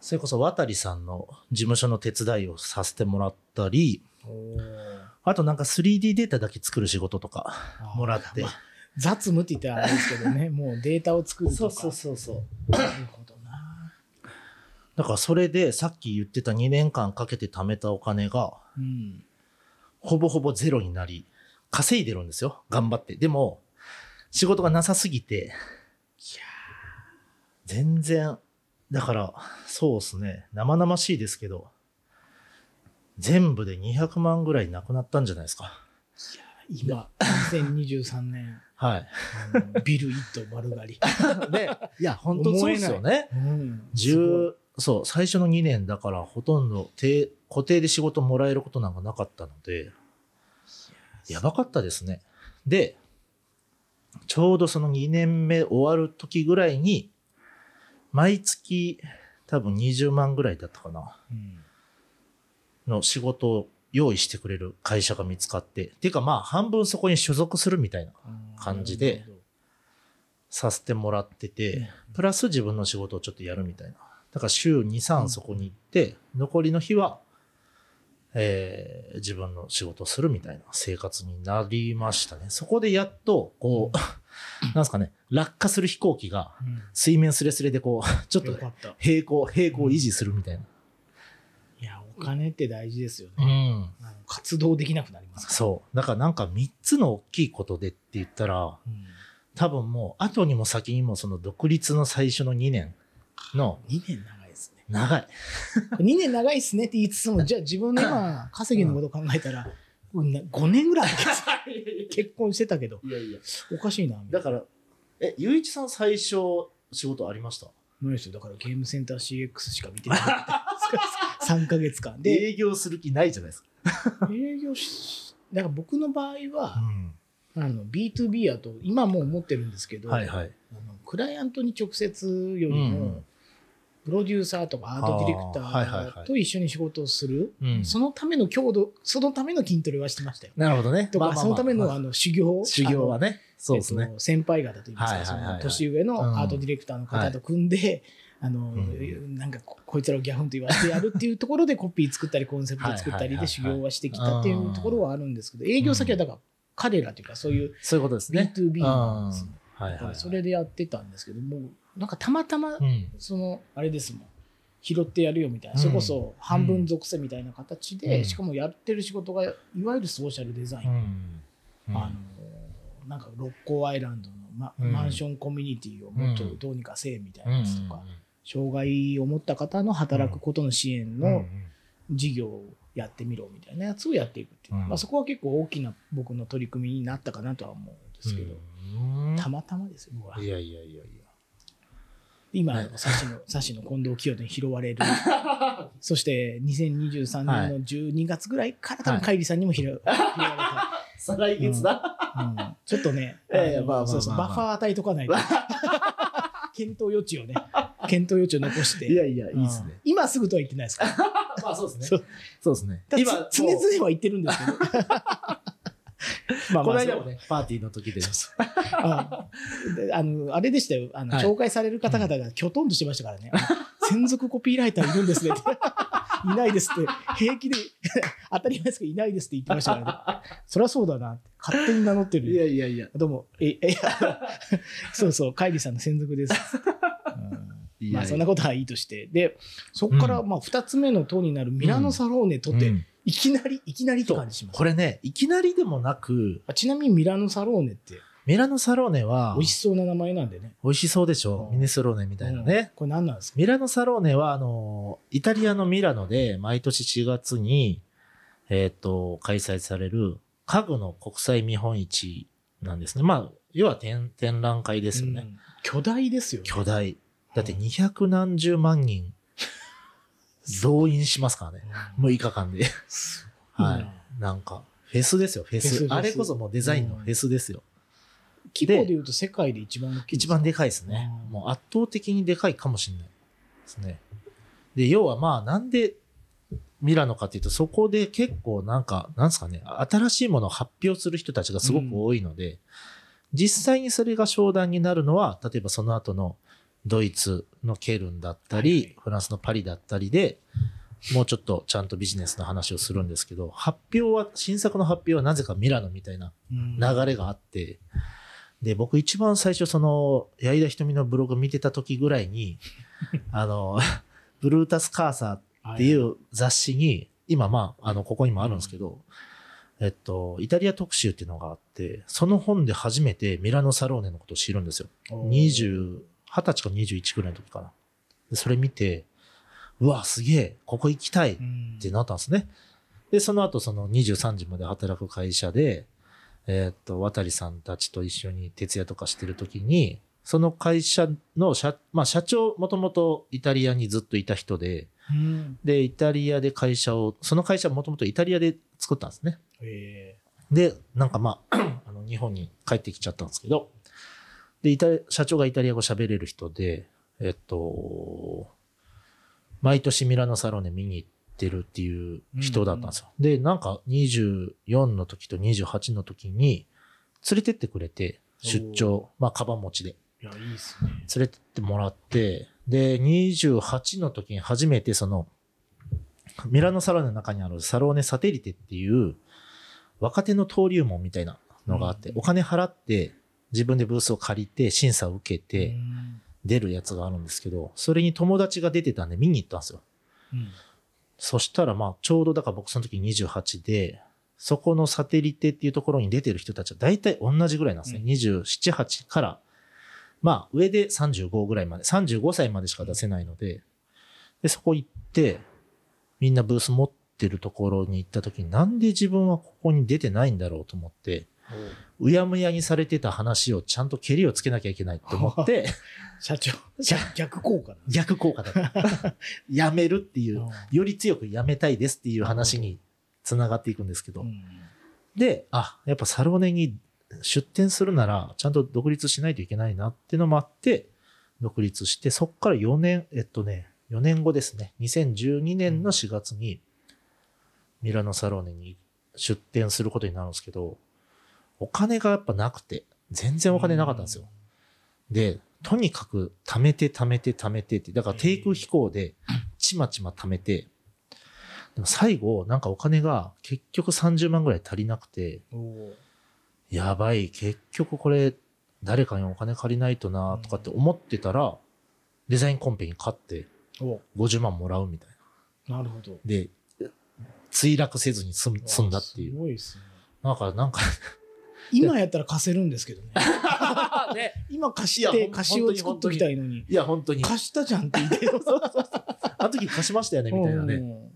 それこそ渡さんの事務所の手伝いをさせてもらったり、あとなんか 3D データだけ作る仕事とかもらってま。あ雑務って言ったらあれですけどね、もうデータを作るとか。そうそう。なるほどな。だからそれでさっき言ってた2年間かけて貯めたお金がうん。ほぼほぼゼロになり、稼いでるんですよ。頑張って。でも、仕事がなさすぎて、全然、だから、そうですね。生々しいですけど、全部で200万ぐらいなくなったんじゃないですか。今、2023年、はい。ビル・イット丸刈り。で、いや、本当そうですよね。うん。10そう、最初の2年だからほとんど定固定で仕事もらえることなんかなかったので、やばかったですね。で、ちょうどその2年目終わる時ぐらいに、毎月多分20万ぐらいだったかな、うんの仕事を用意してくれる会社が見つかって、っていうかまあ半分そこに所属するみたいな感じでさせてもらってて、プラス自分の仕事をちょっとやるみたいな。だから週2、3そこに行って、残りの日は、えー自分の仕事をするみたいな生活になりましたね。そこでやっと、こう、なんですかね、落下する飛行機がうん水面すれすれでこう、ちょっと。平行、平行を維持するみたいな。いや、お金って大事ですようね。ん。あの活動できなくなります。そう。だからなんか3つの大きいことでって言ったら、うん多分もう後にも先にもその独立の最初の2年の2年長いですね。長い。2年長いっすねって言いつつも、じゃあ自分の今、稼ぎのことを考えたら、5年ぐらい 結婚してたけど、いやいや。おかしいな。だから、え、ゆういちさん最初仕事ありました？なないですよ。だからゲームセンター CX しか見てなかった。3ヶ月間。で、営業する気ないじゃないですか。営業し、だから僕の場合は、ん。あの B2B やと、今もう思ってるんですけど、はいはい。あのクライアントに直接よりも、うんプロデューサーとかアートディレクタあーと一緒に仕事をする、うん。そのための強度、そのための筋トレはしてましたよ。なるほどね。とか、そのためのあのの修行。修行はね、ね。そうですね。えっ。と先輩方といいますか、その年上のアートディレクターの方と組んで、あの、うん。なんかここいつらをギャフンと言わせてやるっていうところでコピー作ったりコンセプト作ったりで修行はしてきたっていうところはあるんですけど、営業先はだから彼らというかそういうそういうことですね。B2B なんですはいはい。それでやってたんですけどもうなんかたまたまうん。そのあれですもん。拾ってやるよみたいな、うん。それこそ半分属性みたいな形で、うん。しかもやってる仕事がいわゆるソーシャルデザイン、うん。あのなんか六甲アイランドのマ,、うん。マンションコミュニティをもっとうん。どうにかせえみたいうんなやつとか、障害を持った方の働くことの支援うんの事業をやってみろみたいなやつをやっていくっていう、うん。まあ、そこは結構大きな僕の取り組みになったかなとは思うんですけど、うん。たまたまですよ僕は。いやいやいやいや。今はい。のサシの サシの近藤清人に拾われる。そして2023年の12月ぐらいから多分はいカイリさんにも拾,、拾われた、再来月だ。うん。ちょっとね、えまあそうそうバッファー与えとかないと。検討余地をね検討余地を残して。いやいや、いいですうん。ね。今すぐとは言ってないですから。まあそうですそう。そうですね。だ今、つ常々は言ってるんですけどまあこのまあ間もね、パーティーの時で。あのあれでしたよ。あの、はい。紹介される方々がきょとんとしてましたからね、あ 専属コピーライターいるんですねって。いないですって。平気で当たり前ですけどいないですって言ってましたからね。そりゃそうだな。って勝手に名乗ってるいやいやいや。どうも。ええそうそう。カイリさんの専属です、うん。まあそんなことはいいとして。でそこからうん。まあ2つ目の塔になるミラノサローネとって、うんいきなりいきなりって感じしますこれね、いきなりでもなく、あちなみにミラノサローネってミラノサローネは美、味しそうな名前なんでね美味しそうでしょ？うんミネスローネみたいなうんね。これ何なんですか？ミラノサローネは、あの、イタリアのミラノで毎年4月に、えっ、と、開催される家具の国際見本市なんですね。まあ、要は展展覧会ですよね。うん巨大ですよね。巨大。だって二百何十万人動員しますからね。うん6日間で。はい。なんか、フェスですよ、フェス。あれこそもうデザインのフェスですよ。規模で言うと世界で一番大きい一番でかいですね。うんもう圧倒的にでかいかもしれないですね。で、要はまあ、なんでミラノかっていうと、そこで結構なんか、なんですかね、新しいものを発表する人たちがすごく多いので、実際にそれが商談になるのは、例えばその後のドイツのケルンだったり、フランスのパリだったりで、もうちょっとちゃんとビジネスの話をするんですけど、発表は、新作の発表はなぜかミラノみたいな流れがあって、で、僕一番最初その、矢井田瞳のブログ見てた時ぐらいに、あの、ブルータス・カーサーっていう雑誌に、今まあ、あの、ここにもあるんですけど、えっと、イタリア特集っていうのがあって、その本で初めてミラノ・サローネのことを知るんですよ。二十歳か二十一くらいの時かな。それ見て、うわ、すげえ、ここ行きたいってなったんですね。で、その後、その23時まで働く会社で、えー、っと、渡さんたちと一緒に徹夜とかしてる時に、その会社の社、まあ、社長、もともとイタリアにずっといた人で、で、イタリアで会社を、その会社もともとイタリアで作ったんですね。で、なんかまあ、あの日本に帰ってきちゃったんですけど、で、イタリ社長がイタリア語喋れる人で、えっと、毎年ミラノサローネ見に行ってるっていう人だったんですよ。で、なんか24の時と28の時に連れてってくれて、出張、まあ、カバン持ちでーいや、いいっすね。連れてってもらって、で、28の時に初めてその、ミラノサローネの中にあるサローネサテリテっていう若手の登竜門みたいなのがあって、うんお金払って自分でブースを借りて審査を受けうてん出るやつがあるんですけど、それに友達が出てたんで見に行ったんですよ。うんそしたらまあちょうどだから僕その時28で、そこのサテリテっていうところに出てる人たちは大体同じぐらいなんですね。うん27、8から、まあ上で35ぐらいまで、35歳までしか出せないので、で、そこ行って、みんなブース持ってるところに行った時になんで自分はここに出てないんだろうと思って、うやむやにされてた話をちゃんと蹴りをつけなきゃいけないと思って、社長、社逆逆効果だ。逆効果だった。やめるっていううんより強くやめたいですっていう話につながっていくんですけど、うんで、あ、やっぱサローネに出店するなら、ちゃんと独立しないといけないなっていうのもあって、独立して、そっから4年、えっとね、4年後ですね、2012年の4月に、ミラノサローネに出店することになるんですけど、お金がやっぱなくて、全然お金なかったんですよ。で、とにかく貯めて貯めて貯めてって、だから低空飛行でちまちま貯めて、でも最後、なんかお金が結局30万ぐらい足りなくて、やばい、結局これ、誰かにお金借りないとなとかって思ってたら、デザインコンペに勝ってお50万もらうみたいな。なるほど。で、墜落せずに済んだっていすう。ごいですね。なんか、なんか、今やったら貸せるんですけどね。ね、今貸して、貸しを作っときたいのに。いや、本当に。貸したじゃんって言って。あの時貸しましたよね、みたいなね。うん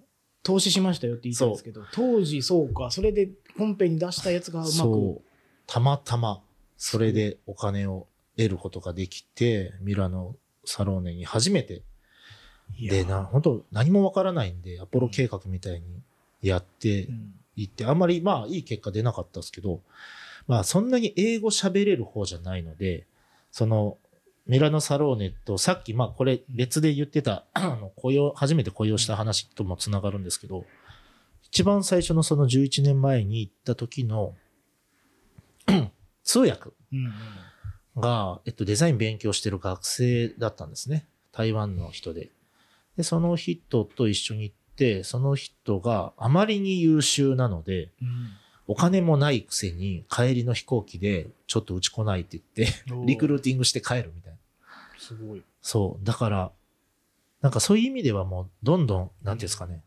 投資しましたよって言ったんですけど、当時そうか、それでコンペに出したやつがうまく。たまたま、それでお金を得ることができて、ミラノサローネに初めてで、な、本当何もわからないんで、アポロ計画みたいにやってうんいって、あんまりまあいい結果出なかったですけど、まあそんなに英語喋れる方じゃないので、その、ミラノサローネとさっきまあこれ別で言ってた、あの、雇用、初めて雇用した話ともつながるんですけど、一番最初のその11年前に行った時の、通訳が、えっと、デザイン勉強してる学生だったんですね。台湾の人で。で、その人と一緒に行って、その人があまりに優秀なので、うんお金もないくせに帰りの飛行機でちょっとうち来ないって言って、リクルーティングして帰るみたいな。すごい。そう。だから、なんかそういう意味ではもう、どんどん、なんていうんですかね、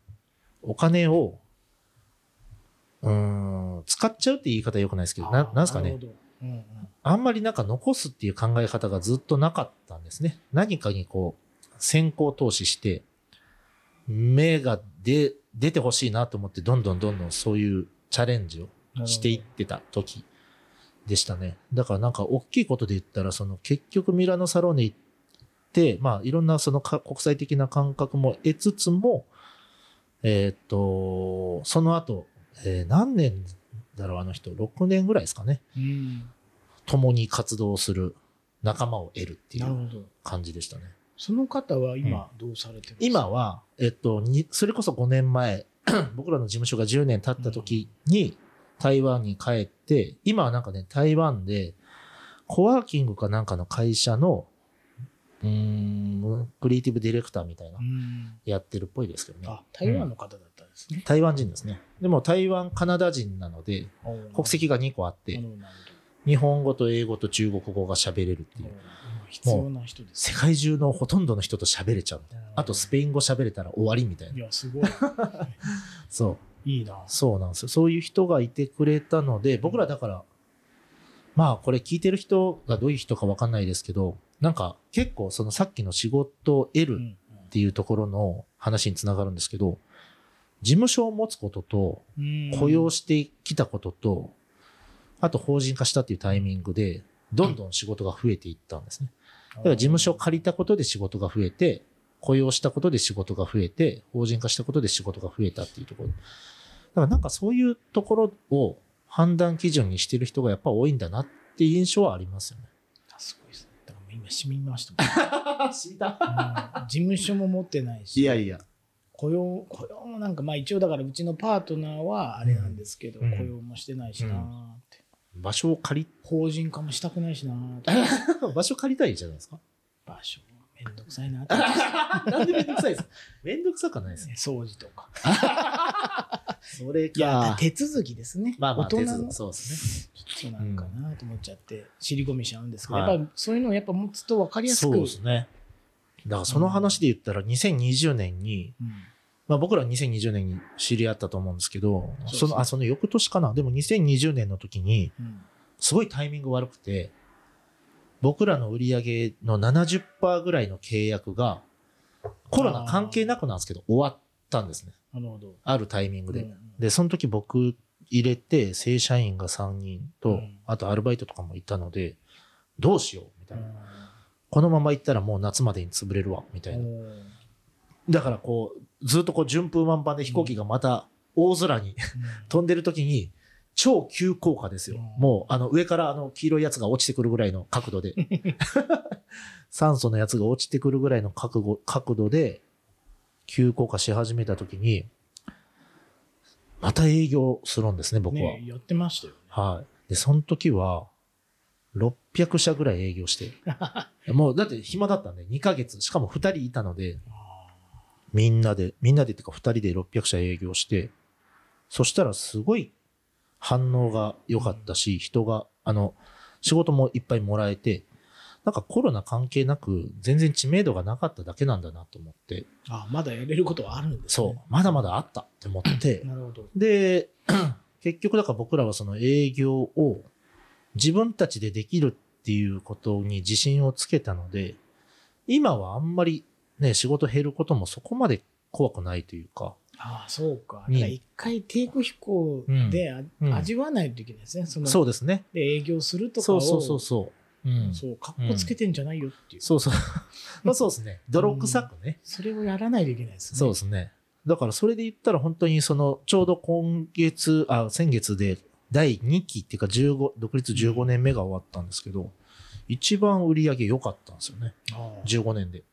お金を、うーん、使っちゃうって言い方は良くないですけど、ななんですかねうんうんあんまりなんか残すっていう考え方がずっとなかったんですね。何かにこう、先行投資して、目が出、出てほしいなと思って、どんどんどんどんそういうチャレンジをしていってた時でしたね。だからなんか大きいことで言ったら、その結局ミラノサローネ行って、まあいろんなそのか国際的な感覚も得つつも、えーっと、その後、えー何年だろう、あの人、6年ぐらいですかね。うん共に活動する仲間を得るっていう。感じでしたね。その方は今どうされてるんですか？今は、えっと、にそれこそ5年前、僕らの事務所が10年経った時に台湾に帰って、今はなんかね、台湾でコワーキングかなんかの会社のうーん、クリエイティブディレクターみたいなう、んやってるっぽいですけどね。あ、台湾の方だったんですね。台湾人ですね。でも台湾、カナダ人なので、国籍が2個あって日本語と英語と中国語が喋れるっていう。必要な人です世界中のほとんどの人と喋れちゃうみたいな。あとスペイン語喋れたら終わりみたいな。いや、すごい。そう。いいな。そうなんですよ。そういう人がいてくれたので、僕らだから、まあこれ聞いてる人がどういう人かわかんないですけど、なんか結構そのさっきの仕事を得るうんっていうところの話につながるんですけど、事務所を持つことと、うん雇用してきたことと、あと法人化したっていうタイミングで、どんどん仕事が増えていったんですね。だから事務所を借りたことで仕事が増えて、雇用したことで仕事が増えて、法人化したことで仕事が増えたっていうところ。だからなんかそういうところを判断基準にしてる人がやっぱ多いんだなっていう印象はありますよね。すごいですね。だからもう今、染みましたもん。知りたうん事務所も持ってないし、いやいや。雇用、雇用もなんか、まあ一応だからうちのパートナーはあれなんですけど、うん雇用もしてないしなーって。場所を借法人化もしたくないしな 場所借りたいじゃないですか？場所、めんどくさいな。なんでめんどくさいですか？めんどくさくはないですね。掃除とか。それいやか、。手続きですね。まあまあ、手大人の続そうですね。ちょっとなんかなと思っちゃって、尻込みしちゃうんですけど、はいやっぱそういうのをやっぱ持つと分かりやすく。そうですね。だからその話で言ったら2020年に、うんまあ僕ら2020年に知り合ったと思うんですけど、その、あ、その翌年かな。でも2020年の時に、うんすごいタイミング悪くて、僕らの売り上げの70%ぐらいの契約が、コロナ関係なくなんですけど、終わったんですね。なるほど。あるタイミングで。で、その時僕入れて、正社員が3人と、うんあとアルバイトとかもいたので、どうしようみたいな。うこのまま行ったらもう夏までに潰れるわ、みたいな。んだからこう、ずっとこう順風満帆で飛行機がまた大空に 飛んでる時に、超急降下ですよ。うんもう、あの、上からあの、黄色いやつが落ちてくるぐらいの角度で。酸素のやつが落ちてくるぐらいの角度角度で、急降下し始めた時に、また営業するんですね、僕は。ねやってましたよね。はい。で、その時は、600社ぐらい営業して。もう、だって暇だったんで、2ヶ月、しかも2人いたので、みんなで、みんなでっていうか2人で600社営業して、そしたらすごい反応が良かったし、人が、あの、仕事もいっぱいもらえて、なんかコロナ関係なく、全然知名度がなかっただけなんだなと思って、あまだやれることはあるんですそう。ね。、まだまだあったって思って、なるほど。で、結局だから僕らはその営業を自分たちでできるっていうことに自信をつけたので、今はあんまりね、仕事減ることもそこまで怖くないというか、ああ、そうか。うんだから一回低空飛行であ、うん味わわないといけないですね。そのそうですね。で営業するとかをそうそうそうそう。うん。そう、かっこつけてんじゃないよっていう。そうそう。まあそうですね。泥臭くね。それをやらないといけないですね。そうですね。だからそれで言ったら本当にその、ちょうど今月、あ、先月で第2期っていうか15、独立15年目が終わったんですけど、一番売り上げ良かったんですよね。ああ15年で。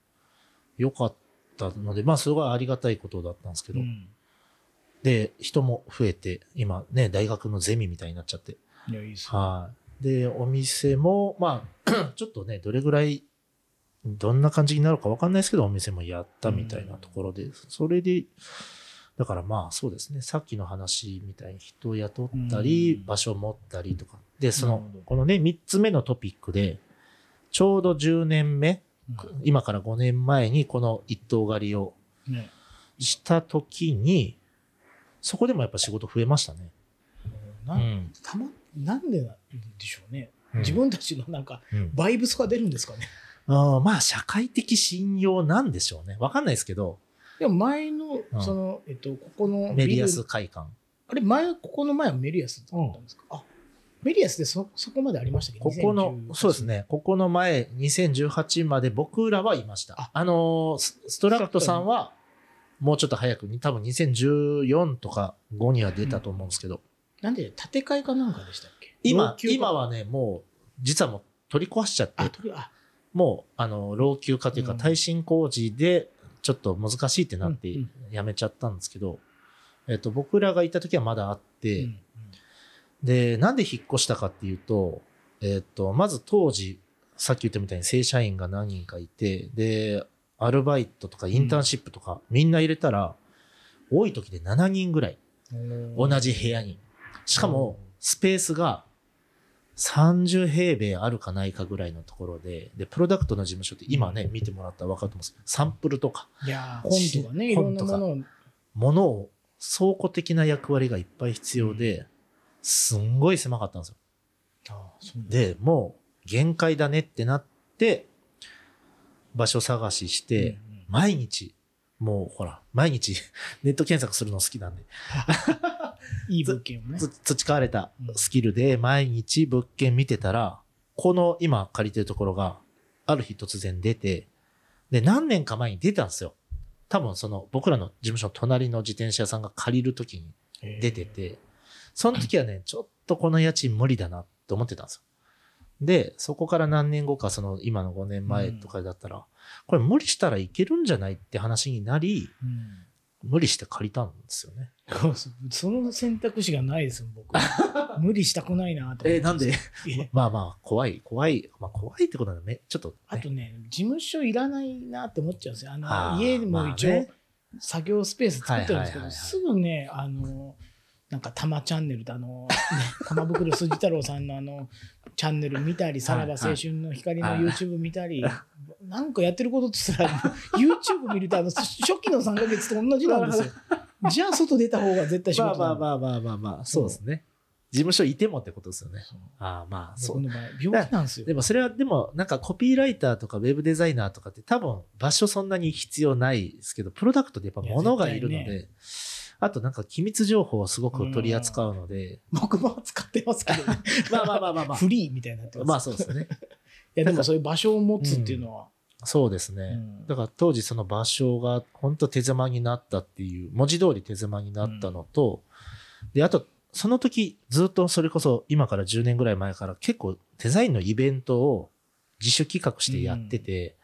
良かったので、まあすごいありがたいことだったんですけど、うんで、人も増えて、今ね、大学のゼミみたいになっちゃって。いや、いいですね。はい。で、お店も、まあ、ちょっとね、どれぐらい、どんな感じになるかわかんないですけど、お店もやったみたいなところで、それで、だからまあそうですね、さっきの話みたいに人を雇ったり、うん場所を持ったりとか。で、そのこのね、3つ目のトピックで、ちょうど10年目、うん今から5年前にこの一棟狩りをねした時に、そこでもやっぱ仕事増えましたね。なうんたま、なんでなんでしょうね。うん自分たちのなんか、うんバイブスが出るんですかね。あーまあ、社会的信用なんでしょうね。わかんないですけど、でも前のう、んその、えっと、ここのメリアス会館。あれ、前、ここの前はメリアスだったんですか、あ、メリアスでそ、そこまでありましたっけ？ここの、2018そうですね。ここの前、2018まで僕らはいました。あ。あのー、スストラクトさんは、もうちょっと早くに、多分2014とか5には出たと思うんですけど、なんで、建て替えかなんかでしたっけ？今今はね、もう、実はもう取り壊しちゃって。もう、あの、老朽化というかうん。耐震工事で、ちょっと難しいってなってうん。やめちゃったんですけど、えっと、僕らがいた時はまだあって、うんで、なんで引っ越したかっていうと、えっと、まず当時、さっき言ったみたいに正社員が何人かいて、で、アルバイトとかインターンシップとか、みんな入れたら、多い時で7人ぐらい、同じ部屋に。しかも、スペースが30平米あるかないかぐらいのところで、で、プロダクトの事務所って今ね、見てもらったら分かると思うんですけど、サンプルとか、いやー本とかねいろんなものを。ものを、倉庫的な役割がいっぱい必要で、すんごい狭かったんですよ。あーそうなんだ。で、もう限界だねってなって、場所探しして、うん毎日、もうほら、毎日 ネット検索するの好きなんで、いい物件をね。つ培われたスキルで毎日物件見てたら、この今借りてるところが、ある日突然出て、で、何年か前に出たんですよ。多分その僕らの事務所の隣の自転車屋さんが借りるときに出てて、その時はね、ちょっとこの家賃無理だなって思ってたんですよ。で、そこから何年後か、その今の5年前とかだったら、これ無理したらいけるんじゃないって話になり、うん無理して借りたんですよね。その選択肢がないですよ僕 無理したくないなと思ってえ、なんで？え まあまあ、怖い、怖い。まあ怖いってことだね。ちょっと、ね。あとね事務所いらないなって思っちゃうんですよあのあー家も一応まあね作業スペース作ってるんですけど、はいはいはいはいすぐねあのなんか「たまチャンネル」であの、ね、玉袋筋太郎さんのあのチャンネル見たり、さらば青春の光のはい YouTube 見たり、なんかやってることってすら、YouTube 見るとあの初期の3ヶ月と同じなんですよ。じゃあ外出た方が絶対仕まあ事まあまあまあまあまあ、そうですね。事務所いてもってことですよね。ああまあ、そう。僕の場合、病気なんですよ。でもそれは、でもなんかコピーライターとかウェブデザイナーとかって多分場所そんなに必要ないですけど、プロダクトでやっぱ物がいるので、あとなんか機密情報をすごく取り扱うので、僕も使ってますけど、ね、まあまあまあまあまあ、フリーみたいになってます。まあそうですね。いや、でもそういう場所を持つっていうのは、そうですね。うん。だから当時その場所が本当手狭になったっていう、文字通り手狭になったのと、で、あと、その時ずっとそれこそ今から10年ぐらい前から結構デザインのイベントを自主企画してやってて、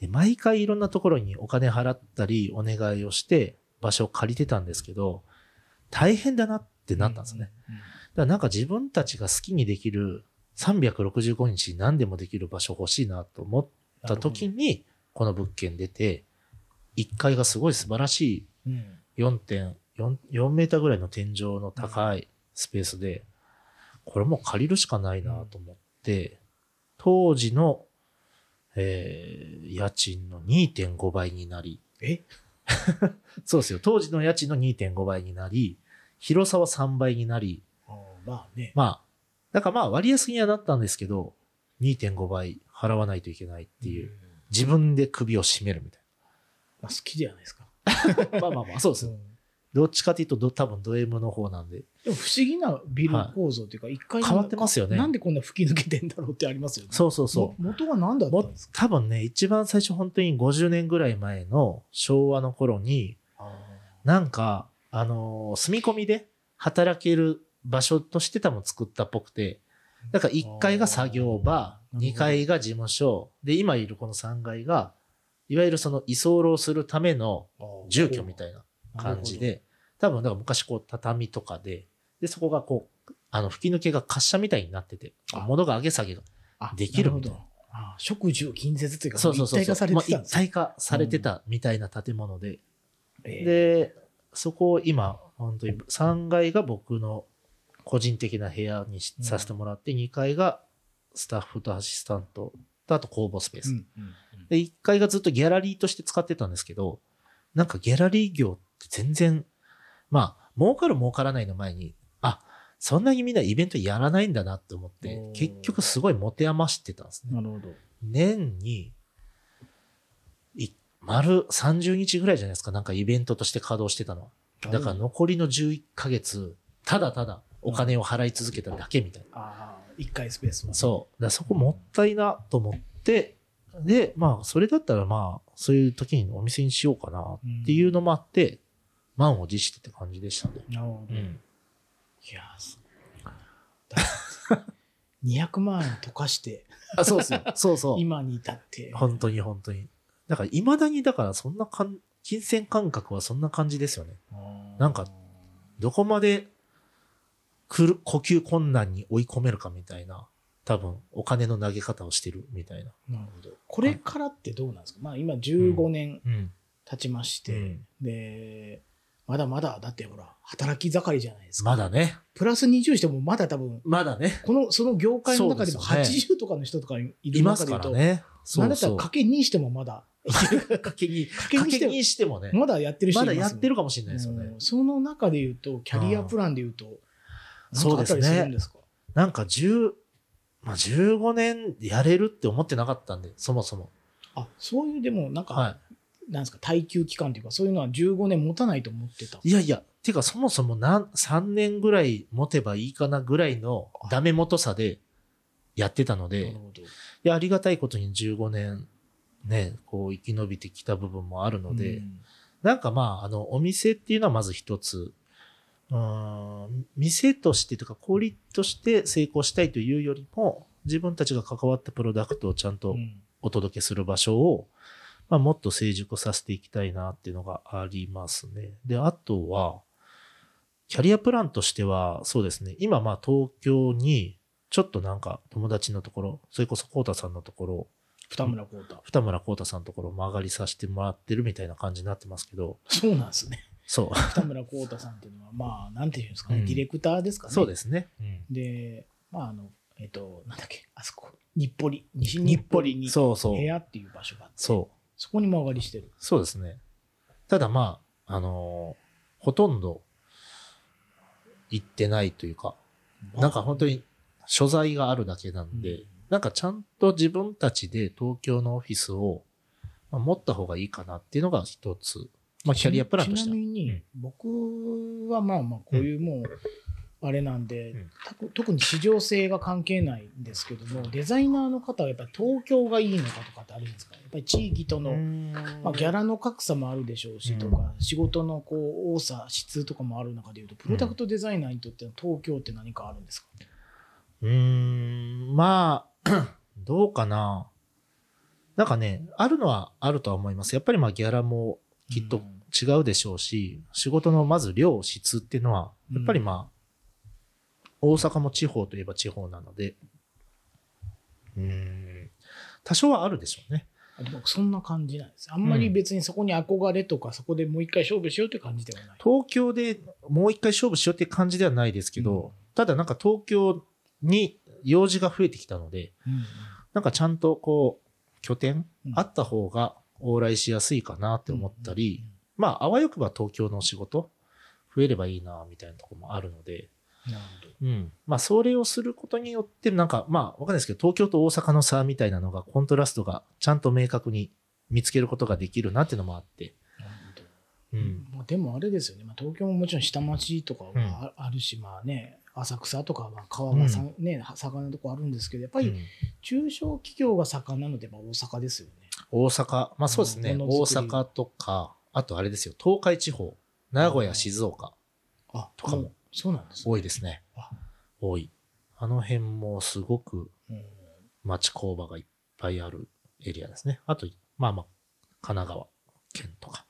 で毎回いろんなところにお金払ったりお願いをして場所を借りてたんですけど、大変だなってなったんですね。うん。だからなんか自分たちが好きにできる365日何でもできる場所欲しいなと思った時に、この物件出て、1階がすごい素晴らしいうん4.4 4メーターぐらいの天井の高いスペースで、これもう借りるしかないなと思って、当時の、えー家賃の2.5倍になり、え？そうですよ、当時の家賃の2.5倍になり、広さは3倍になり、まあね。まあ、だからまあ割安にはなったんですけど、2.5倍払わないといけないっていう、自分で首を絞めるみたまあ、好きじゃないですか。いな。まあまあまあ、そうですよ。どっちかというとど、多分ド M の方なんで。でも不思議なビル構造というか、一回変わってますよね。なんでこんな吹き抜けてんだろうってありますよね。そうそうそう。も元は何だったもんですか？多分ね、一番最初本当に50年ぐらい前の昭和の頃に、なんか、あのー住み込みで働ける場所として多分作ったっぽくて、だから1階が作業場、なるほど2階が事務所、で、今いるこの3階が、いわゆるその居候するための住居みたいな感じで、多分だから昔こう畳とかで、で、そこがこう、あの吹き抜けが滑車みたいになってて、あ。物が上げ下げが。あできるみたいな。なるほど。あ食住近接というか、そうそうそう一体化されまあてた一体化されてたみたいな建物で、ええで、そこを今、本当に3階が僕の個人的な部屋にさせてもらって、2階がスタッフとアシスタントと、あと公募スペース。うんうんで、1階がずっとギャラリーとして使ってたんですけど、なんかギャラリー業って全然、まあ、儲かる儲からないの前に、あ、そんなにみんなイベントやらないんだなって思って結局すごい持て余してたんですね。なるほど。年に、い丸30日ぐらいじゃないですか、なんかイベントとして稼働してたのは。だから残りの11ヶ月、ただただお金を払い続けただけみたいな。ああ、一階スペースは。そう。だそこもったいなと思って、で、まあ、それだったらまあ、そういう時にお店にしようかなっていうのもあって、満を持してって感じでしたね。なるほど。いうん。やー、すだ200万 円溶かして、あ、そうですよ。そうそう。今に至って。本当に本当に。だから、未だに、だから、そんなかん、金銭感覚はそんな感じですよね。なんかどこまで、くる、呼吸困難に追い込めるかみたいな。多分お金の投げ方をしてるみたいな。なるほど。これからってどうなんですか、まあ今15年うん。経ちまして、うんで、まだまだ、だってほら、働き盛りじゃないですか。まだね。プラス20してもまだ多分、まだね。この、その業界の中でもそうです80とかの人とかいいるます中で言うと、からね。なんだったらそうそう。かけ2してもまだ、かけに、かけ2してもかけにしてもね。まだやってる人まいますだやってるかもしれないですよねうん。その中で言うと、キャリアプランで言うと、そうですねなんかあったりするんですか？なんか10、まあ、15年やれるって思ってなかったんで、そもそも。あ、そういうでも、なんか、はなんですか、耐久期間というか、そういうのは15年持たないと思ってた。い。いやいや、てかそもそもなん3年ぐらい持てばいいかなぐらいのダメ元さでやってたのなで、い。や、ありがたいことに15年ね、こう生き延びてきた部分もあるので、うんなんかまあ、あの、お店っていうのはまず一つ、うーん、店としてというか、小売として成功したいというよりも、自分たちが関わったプロダクトをちゃんとうんお届けする場所を、まあ、もっと成熟させていきたいなっていうのがありますね。で、あとは、キャリアプランとしては、そうですね、今まあ東京に、ちょっとなんか友達のところ、それこそコウタさんのところ、二村光太。二村コウタさんのところを曲がりさせてもらってるみたいな感じになってますけど、そうなんですね。そう。二村光太さんっていうのは、まあ、なんていうんですかね、うんディレクターですかね。そうですね。で、まあ、あの、えっ、と、なんだっけ、あそこ、日暮里、西日暮里にそうそう部。屋っていう場所があって、そう。そこに間上がりしてる。そうですね。ただまあ、あのーほとんど行ってないというか、なんか本当に所在があるだけなんで、うんなんかちゃんと自分たちで東京のオフィスを、まあ、持った方がいいかなっていうのが一つ。まあキャリアプランとしては。ちなみに、うん僕はまあまあ、こういうもう、あれなんで、うん。た特に市場性が関係ないんですけども、デザイナーの方はやっぱり東京がいいのかとかってあるんですか。やっぱり地域との、まあ、ギャラの格差もあるでしょうしとか、仕事のこう多さ、質とかもある中でいうと、プロダクトデザイナーにとっての東京って何かあるんですか、うーん、まあ、どうかな。なんかね、あるのはあるとは思います。やっぱりまあギャラもきっと違うでしょうし、仕事のまず量、質っていうのは、やっぱりまあ、大阪も地方といえば地方なので、うーん、多少はあるでしょうね。あでもそんな感じなんです。あんまり別にそこに憧れとか、そこでもう一回勝負しようという感じではない。東京でもう一回勝負しようっていう感じではないですけど、うんただなんか東京に用事が増えてきたので、うんなんかちゃんとこう、拠点うんあった方が往来しやすいかなって思ったり、まあ、あわよくば東京の仕事増えればいいな、みたいなところもあるので。うん。まあ、それをすることによって、なんか、まあ、わかんないですけど、東京と大阪の差みたいなのが、コントラストがちゃんと明確に見つけることができるなっていうのもあって。うん。まあ、でもあれですよね、まあ、東京ももちろん下町とかはああるし、まあね、浅草とかは川がさ、ね、盛ん。なとこあるんですけど、やっぱりうん。中小企業が盛んなので、まあ、大阪ですよね。大阪、まあそうですね、大阪とか、あとあれですよ、東海地方、名古屋、静岡、あ、とかもそうなんですね。多いですねあ。多い。あの辺もすごくうん町工場がいっぱいあるエリアですね。あと、まあまあ、神奈川県とか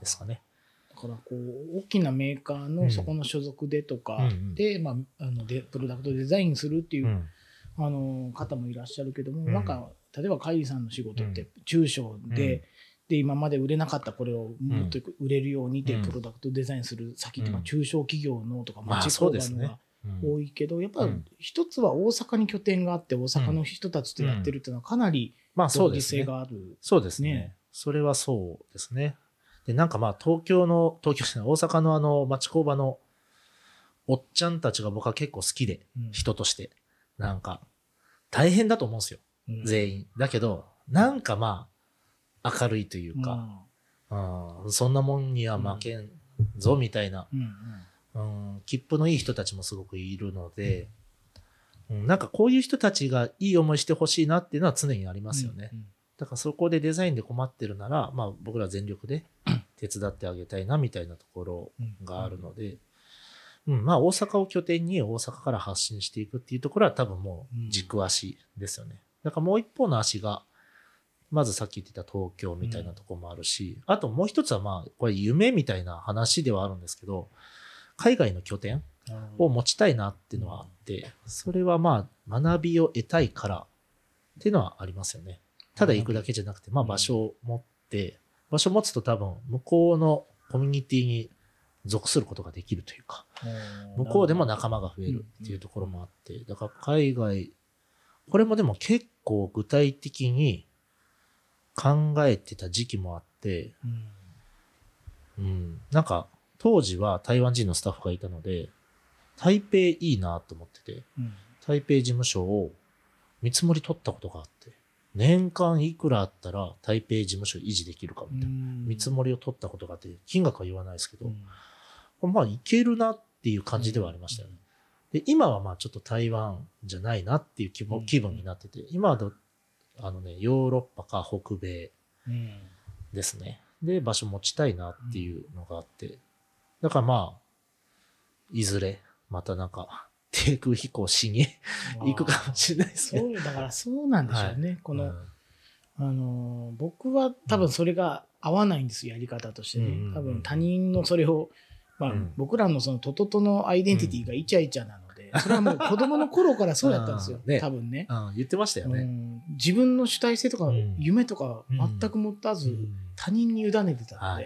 ですかね。だからこう大きなメーカーうんのそこの所属でとかうんうんで、まあ、あのでプロダクトデザインするっていう、うん。あの方もいらっしゃるけども、うんなんか例えばカイリさんの仕事っうて中小で,、うんで今まで売れなかったこれをもっと売れるようにでうんプロダクトデザインする先って、中小企業のとかまあ町工場のがうん多いけど、やっぱ一つは大阪に拠点があって大阪の人たちとやってるっていうのはかなりまあそう合理ですね。性がある。そうですねねそれはそうですね。で、なんかまあ東京の、東京じゃない、大阪のあの町工場のおっちゃんたちが僕は結構好きで、うん人として。なんか、大変だと思うんですよ。うん全員。だけど、なんかまあ、明るいというか、うん、そんなもんには負けんぞ、みたいな、うんうん。うん、切符のいい人たちもすごくいるので、うん、なんかこういう人たちがいい思いしてほしいなっていうのは常にありますよね。うんうん。だからそこでデザインで困ってるなら、まあ僕ら全力で手伝ってあげたいなみたいなところがあるので、うん、まあ大阪を拠点に大阪から発信していくっていうところは多分もう軸足ですよね。だからもう一方の足が、まずさっき言ってた東京みたいなところもあるし、あともう一つはまあこれ夢みたいな話ではあるんですけど、海外の拠点、を持ちたいなっていうのはあって、それはまあ学びを得たいからっていうのはありますよね。ただ行くだけじゃなくて、まあ場所を持って、場所を持つと多分向こうのコミュニティに属することができるというか、向こうでも仲間が増えるっていうところもあって、だから海外、これもでも結構具体的に考えてた時期もあって、うん。うん、なんか当時は台湾人のスタッフがいたので、台北いいなと思ってて、うん。台北事務所を見積もり取ったことがあって、年間いくらあったら台北事務所維持できるかみたいな。見積もりを取ったことがあって、金額は言わないですけど、これまあいけるなっていう感じではありましたよね。で、今はまあちょっと台湾じゃないなっていう気分うん。気分になってて、今はどあのね、ヨーロッパか北米うんですね。で、場所持ちたいなっていうのがあって、だからまあ、いずれ、またなんか、低空飛行しに行くかもしれないですね。そうだからそうなんでしょうね、この、うん。あのー僕は多分それが合わないんですよやり方としてね、多分他人のそれを、まあうん。僕らのそのトトトのアイデンティティがイチャイチャなので、それはもう子供の頃からそうやったんですよ、うん。ね。多分ね、うん。言ってましたよね。うん。自分の主体性とかうん。夢とか全く持たず、うん。他人に委ねてたの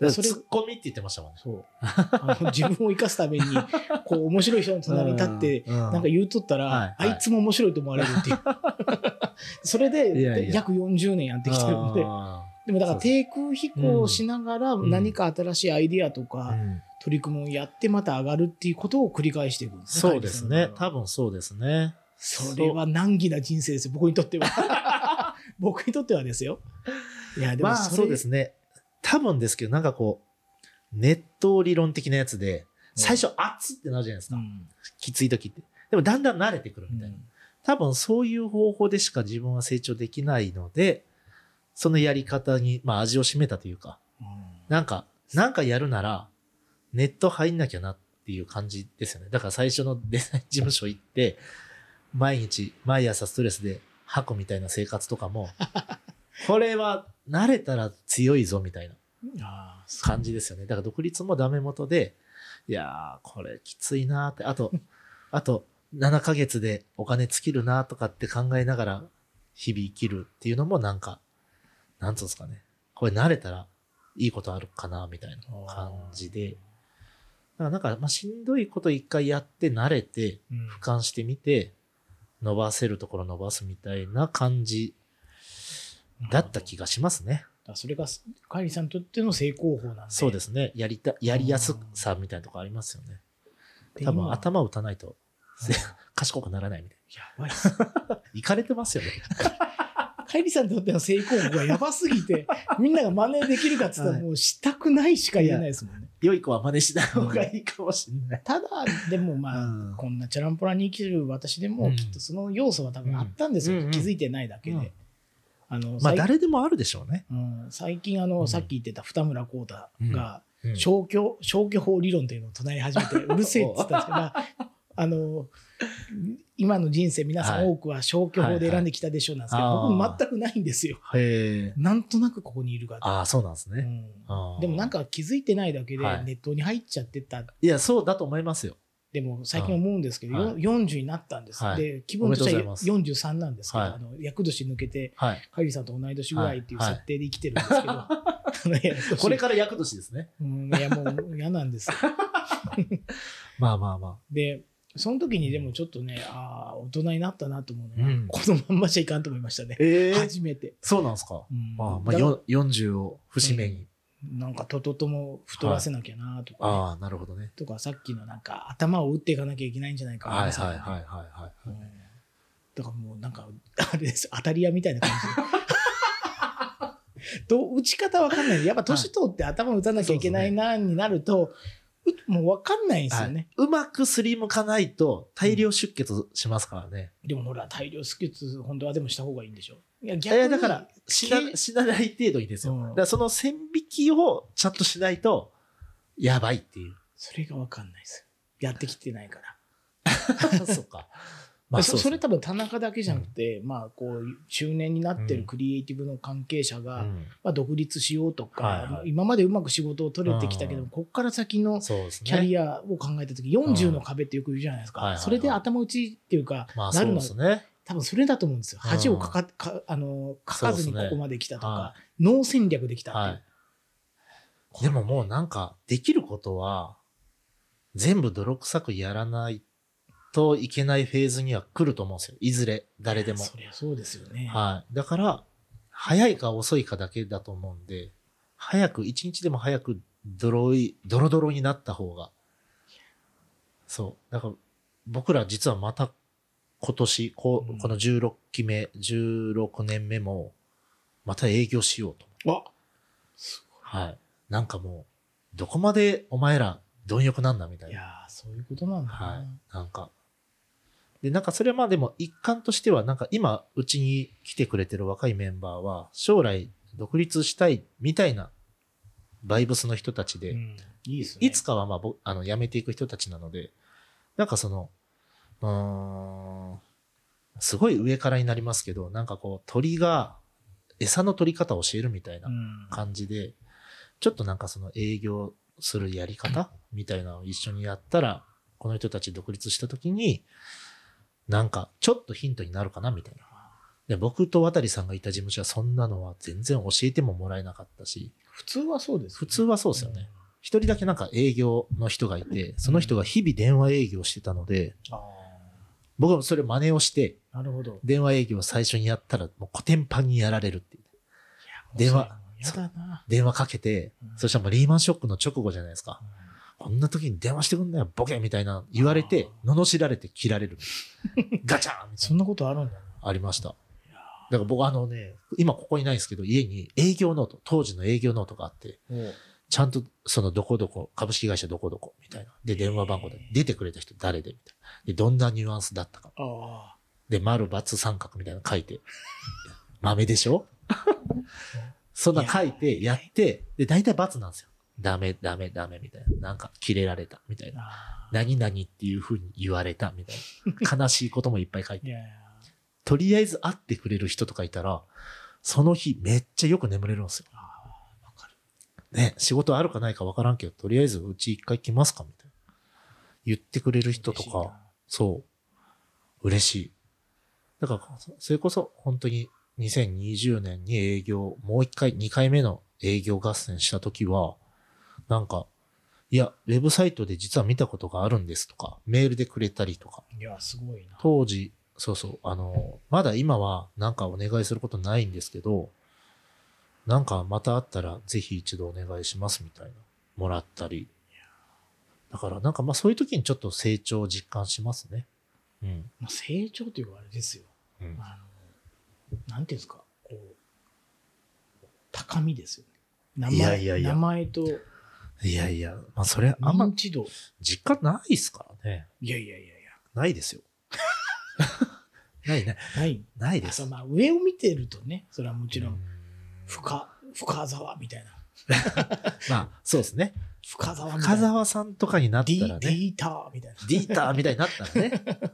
で、それツッコミって言ってましたもんね。そう。あの自分を生かすために こう面白い人の隣に立ってうん。なんか言うとったら、はい。あいつも面白いと思われるっていう。それで約40年やってきてるので。あでもだから低空飛行をしながらうん何か新しいアイディアとーかうん取り組みをやってまた上がるっていうことを繰り返していくんですね。そうですね。多分そうですね。それは難儀な人生ですよ、僕にとっては。僕にとってはですよ。いや、でもまあそうですね。多分ですけど、なんかこう、ネット理論的なやつで、最初熱ってなるじゃないですか。うんきつい時って。でもだんだん慣れてくるみたいな。多分そういう方法でしか自分は成長できないので、そのやり方に、まあ味を占めたというか、うんなんか、なんかやるなら、ネット入んなきゃなっていう感じですよね。だから最初のデザイン事務所行って、毎日、毎朝ストレスで箱みたいな生活とかも、これは慣れたら強いぞみたいな感じですよね。だから独立もダメ元で、いやー、これきついなーって、あと、あと、7ヶ月でお金尽きるなとかって考えながら日々生きるっていうのもなんか、なんつうんですかね。これ慣れたらいいことあるかなみたいな感じで。だからなんか、まあ、しんどいこと一回やって慣れて、うん俯瞰してみて、伸ばせるところ伸ばすみたいな感じだった気がしますね。それがカイリさんにとっての成功法なんで。そうですね。やりた、やりやすさみたいなとこありますよね。で。多分今頭打たないと、うん 賢くならないみたいやばいっす。な。いかれてますよね。カイリさんにとっての成功法がやばすぎて、みんなが真似できるかっつったらはいもうしたくないしか言えないですもんね。良い子は真似しない方がいいかもしれない。ただ、でもまあ、うんこんなチャランポラに生きる私でも、うんきっとその要素は多分あったんですよ。うん気づいてないだけで。うんあの、まあ最誰でもあるでしょうね。うん最近あの、うんさっき言ってた二村光太が、うん消去、消去法理論っていうのを唱え始めて、うるせえって言ったんですけど、まあ、あの、今の人生皆さはいん多くは消去法で選んできたでしょうなんですけど、はいはい僕全くないんですよ。なんとなくここにいるから。ああ、そうなんですね。うんでもなんか気づいてないだけではいネットに入っちゃってた。いや、そうだと思いますよ。でも最近思うんですけど、はいよ40になったんです。はいで、気分としてはおめでとうござい43なんですけど、はいあの厄年抜けて、はい。カイリさんと同い年ぐらいっていうはい設定で生きてるんですけど、あのいやこれから役年ですね。うん、いやもう嫌なんですよ。まあまあまで、その時にでもちょっとね、ああ、大人になったなと思うのは、うんこのまんまじゃいかんと思いましたねあ。。ええ初めて。そうなんですか？うんまあ、まあ、だよ40を節目に。なんかとととも太らせなきゃなとかね、ああ、なるほどね。とかさっきのなんか頭を打っていかなきゃいけないんじゃないかはいはいはいはいはい。うんだからもうなんか、あれです、当たり屋みたいな感じで。どう打ち方わかんない。やっぱ年取って頭打たなきゃいけないなになると、うもうわかんないんですよね。うまくすりむかないと大量出血しますからね。でもほら、大量出血、本当はでもした方がいいんでしょ。いや、い逆にやだから死なけ死なない程度にですよ。うんだからその線引きをちゃんとしないとやばいっていう。それがわかんないです。やってきてないから。そうか。まあそそれう多分田中だけじゃなくて、まあこう中年になってうん。るクリエイティブの関係者が、ん。まあ、独立しようとか、はいはい。まあ今までうまく仕事を取れてきたけど、うん。ここから先の。キャリアを考えた時40の壁ってよく言うじゃないですか、はいはいはい。それで頭打ちっていうか、まあなるのはね。多分それだと思うんですよ。うん。恥をかかかあのかかずにここまで来たとか、はノー戦略できたっていう、はい。でももうなんか、できることは、全部泥臭くやらないといけないフェーズには来ると思うんですよ。いずれ、誰でも。そりゃそうですよね、はい。だから、早いか遅いかだけだと思うんで、早く、一日でも早く、ドロい、ドロドロになった方が。そう。だから、僕ら実はまた、今年、ここの16期目、16年目も、また営業しようと。わすはい。なんかもう、どこまでお前ら、貪欲なんだみたいな。ごいいやーそういうことなんだな、はい。なんか。で、なんかそれはまあでも一環としては、なんか今、うちに来てくれてる若いメンバーは、将来独立したいみたいなバイブスの人たちで、うん。いいですね。いつかはまあぼ、あの、辞めていく人たちなので、なんかその、うーん、すごい上からになりますけど、なんかこう、鳥が餌の取り方を教えるみたいなうん。感じで、ちょっとなんかその営業するやり方みたいなのを一緒にやったら、この人たち独立した時に、なんかちょっとヒントになるかなみたいな。で僕と渡さんがいた事務所はそんなのは全然教えてももらえなかったし、普通はそうですよね、普通はそうですよね。一人だけなんか営業の人がいて、その人が日々電話営業してたので、あ僕はそれ真似をして、あなるほど。電話営業を最初にやったら、もうコテンパンにやられるっていう。電話やだな、電話かけてうん、そしたらもうリーマンショックの直後じゃないですか。こんな時に電話してくんなよ、ボケみたいな言われて、罵られて切られる。ガチャンみたいそんなことあるんだなな。ありました。だから僕あのね、今ここにないですけど、家に営業ノート、当時の営業ノートがあって、ちゃんとそのどこどこ、株式会社どこどこみたいな。で、電話番号で出てくれた人誰でみたいな。で、どんなニュアンスだったか。あで、丸、×三角みたいなの書いて。豆でしょ？そんな書いて、やって、で、大体×なんですよ。ダメ、ダメ、ダメみたいな。なんか、キレられたみたいあな。あ何々っていう風に言われたみたいな。悲しいこともいっぱい書いて。いやいやとりあえず会ってくれる人とかいたら、その日めっちゃよく眠れるんですよ。ね、仕事あるかないかわからんけど、とりあえずうち一回来ますかみたいな。言ってくれる人とかそう。嬉しい。だから、それこそ本当に2020年に営業、もう一回、二回目の営業合戦した時は、なんか、いや、ウェブサイトで実は見たことがあるんですとか、メールでくれたりとか、いやすごいな当時、そうそう、あの、まだ今はなんかお願いすることないんですけど、なんかまたあったらぜひ一度お願いしますみたいな、もらったり。だからなんかまあそういう時にちょっと成長を実感しますね。うん。まあ、成長というかあれですようん、あのなんていうんですかこう高みですよね名前いやいやいや名前といやいや、まあそれあんま認知度実感ないっすからね。いやいやいやいないですよ。ないね。やないないですあ。まあ上を見てるとねそれはもちろうんん深深沢みたいな まあそうですね。深沢みたいな深澤さんとかになったディらね。データーみたいなディーターみたいになったらね。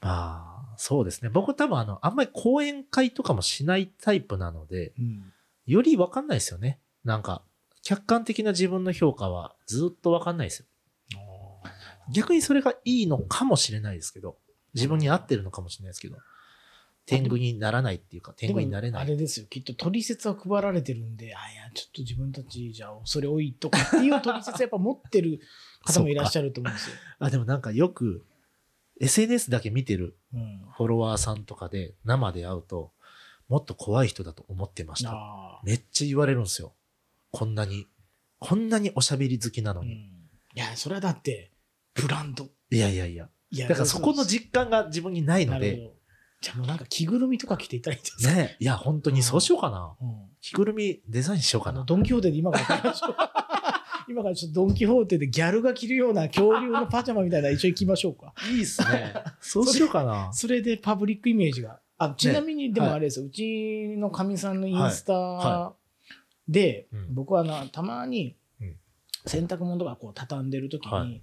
まあ、そうですね。僕多分あの、あんまり講演会とかもしないタイプなので、うんよりわかんないですよね。なんか、客観的な自分の評価はずっとわかんないですよ。逆にそれがいいのかもしれないですけど、自分に合ってるのかもしれないですけど、天狗にならないっていうか、天狗になれない。あれですよきっと取説は配られてるんであいやちょっと自分たちじゃ恐れ多いとかっていう取説やっぱ持ってる方もいらっしゃると思うんですよ。あ、でもなんかよく、SNS だけ見てるうん、フォロワーさんとかで生で会うと、もっと怖い人だと思ってました。あめっちゃ言われるんですよ。こんなに、こんなにおしゃべり好きなのー、うん、に。いやそれはだってブランド。いやいやいや。いやだからそこの実感が自分にないので、じゃあもうなんか着ぐるみとか着ていったらいいんです。か、ね、いや、本当にそうしようかな。うん、着ぐるみデザインしようかな。ドン・キホーテで今から 今からちょっとドン・キホーテでギャルが着るような恐竜のパジャマみたいなの一緒に着ましょうか。いいっすね。そうしようかな。それでパブリックイメージが。あちなみにでもはいあれですよ、うちのかみさんのインスタはで、うん僕はなたまにうん洗濯物とかこう畳んでる時に、はい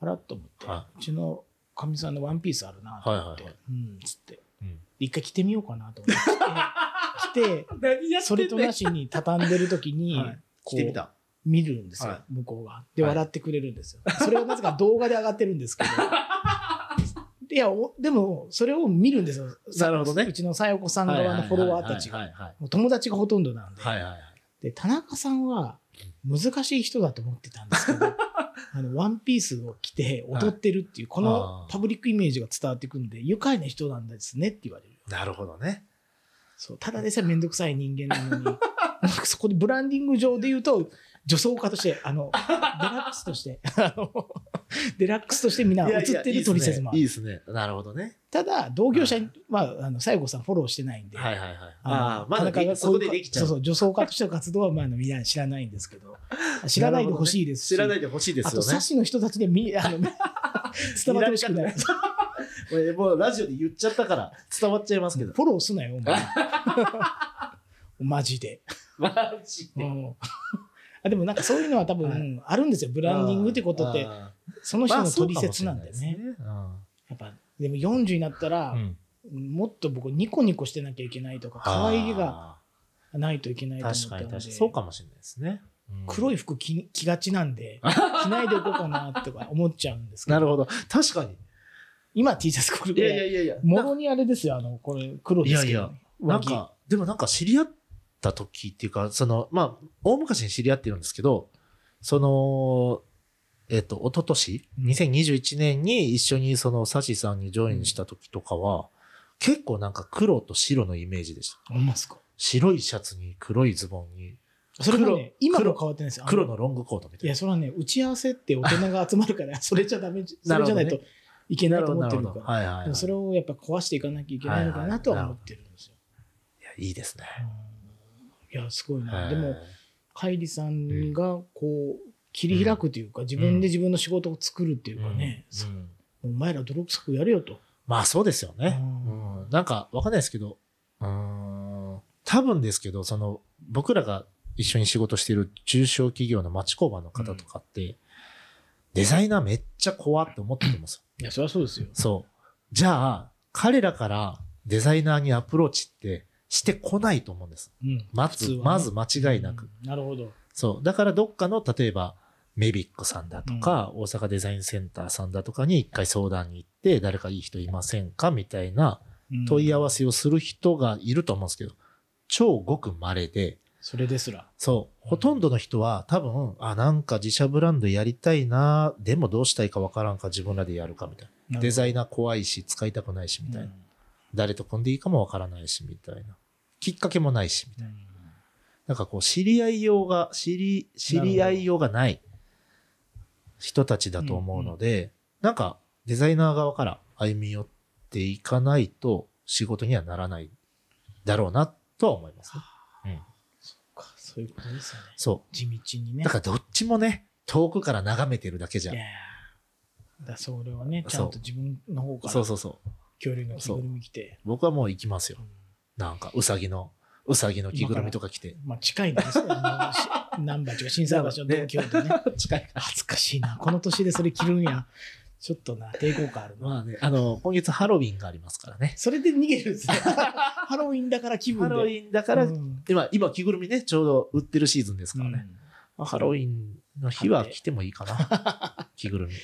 あらっと思って、はうちのかみさんのワンピースあるなと思って、はいはいはうん、つって。うん一回着てみようかなと思って。着て、それとなしに畳んでる時に、はいこう来てみた。見るんですよ、はい向こうが。で、はい笑ってくれるんですよ。それはなぜか動画で上がってるんですけど。いや、おでも、それを見るんですよ。なるほどねうちのさよこさん側のフォロワーたちが。友達がほとんどなんで。はいはいはい。で、田中さんは難しい人だと思ってたんですけど、あの、ワンピースを着て踊ってるっていう、こあのーパブリックイメージが伝わってくるんで、愉快な人なんですねって言われる。なるほどね。そう、ただでさえめんどくさい人間なのに、そこでブランディング上で言うと、女装家として、あの、デラックスとして、あの、デラックスとしてみんな映ってる取説もある。いいですね。なるほどね。ただ、同業者に、まあ、あの、西郷さんフォローしてないんで、はいはいはい。あのああ、まだでそこでできちゃう。そうそう、女装家としての活動は、まあ、みんな知らないんですけど、知らないでほしいですし、知らないでほしいですあと、よねサ。シの人たちでみ、あの、伝わってほしくない。これもうラジオで言っちゃったから伝わっちゃいますけど。フォローすなよ、お前。マジで。マジで。うんあでもなんかそういうのは多分、はいあるんですよ。ブランディングってことって、あそのー、人の取まあ説なんでね。そうかもしれないですやっぱ、でも40になったら、うんもっと僕ニコニコしてなきゃいけないとか、可愛げがあないといけないーと思ったので。そうかもしれないですね。い。黒い服着着がちなんで、着ないでおこうかなとか思っちゃうんですけど、なるほど。確かに。今 T シャツこれいやい。いやいやいや。もろにあれですよ、あの、これ黒ですけど、ね。上着なんか、でもなんか知り合った時っていうか、その、まあ、大昔に知り合ってるんですけど、その、えっ、と、一昨年？うん2021年に一緒にそのサシさんにジョインした時とかは、結構なんか黒と白のイメージでした。ほんまっすか？白いシャツに黒いズボンにそれがね、今黒も変わってないですよ。黒のロングコートみたいな。いや、それはね、打ち合わせって大人が集まるから、それじゃダメ、それじゃないといけないと思ってるのか。はいはい、それをやっぱ壊していかなきゃいけないのかなとは思ってるんですよ。いや、いいですね。うんいや、すごいな。はいでも、カイリさんがこう、切り開くというか、自分で自分の仕事を作るっていうかね、お前ら泥臭くやれよと。まあそうですよね。うんうんなんかわかんないですけど、うーん、多分ですけど、その僕らが一緒に仕事している中小企業の町工場の方とかって、デザイナーめっちゃ怖って思ってるんですよ。いや、そりゃそうですよ。そう。じゃあ、彼らからデザイナーにアプローチってしてこないと思うんです。うん。まず、ねまず間違いなく。うんなるほど。そう。だからどっかの、例えば、メビックさんだとか、大阪デザインセンターさんだとかに一回相談に行って、誰かいい人いませんかみたいな問い合わせ。せをする人がいると思うんですけど、超ごく稀で、それですら。そう、ほとんどの人は多分、あ、なんか自社ブランドやりたいな、でもどうしたいかわからんか自分らでやるかみたいな。デザイナー怖いし、使いたくないし、みたいな。誰と組んでいいかもわからないし、みたいな。きっかけもないし、みたいな。うんなんかこう、知り合いようが、知り、知り合いようがない人たちだと思うので、なんかデザイナー側から歩み寄っていかないと仕事にはならないだろうなとは思いますね。うん。かそういうことですよね。そ地道にう。ね。だからどっちもね、遠くから眺めてるだけじゃいや。だそれはね、ちゃそうんと自分の方からそうそうそう。恐竜の着ぐるみ着て。僕はもう行きますよう。んなんか、うさぎの、うさぎの着ぐるみとか着て。まあ近いんですよ。あのし難波とか新沢橋の東京でね。近い。恥ずかしいな。この年でそれ着るんや。ちょっとな、抵抗感あるな。まあね、あの、今月ハロウィンがありますからね。それで逃げるんですね。ハロウィンだから気分で。ハロウィンだから、うん今、今着ぐるみね、ちょうど売ってるシーズンですからね。まあハロウィンの日は着てもいいかな。着ぐるみ。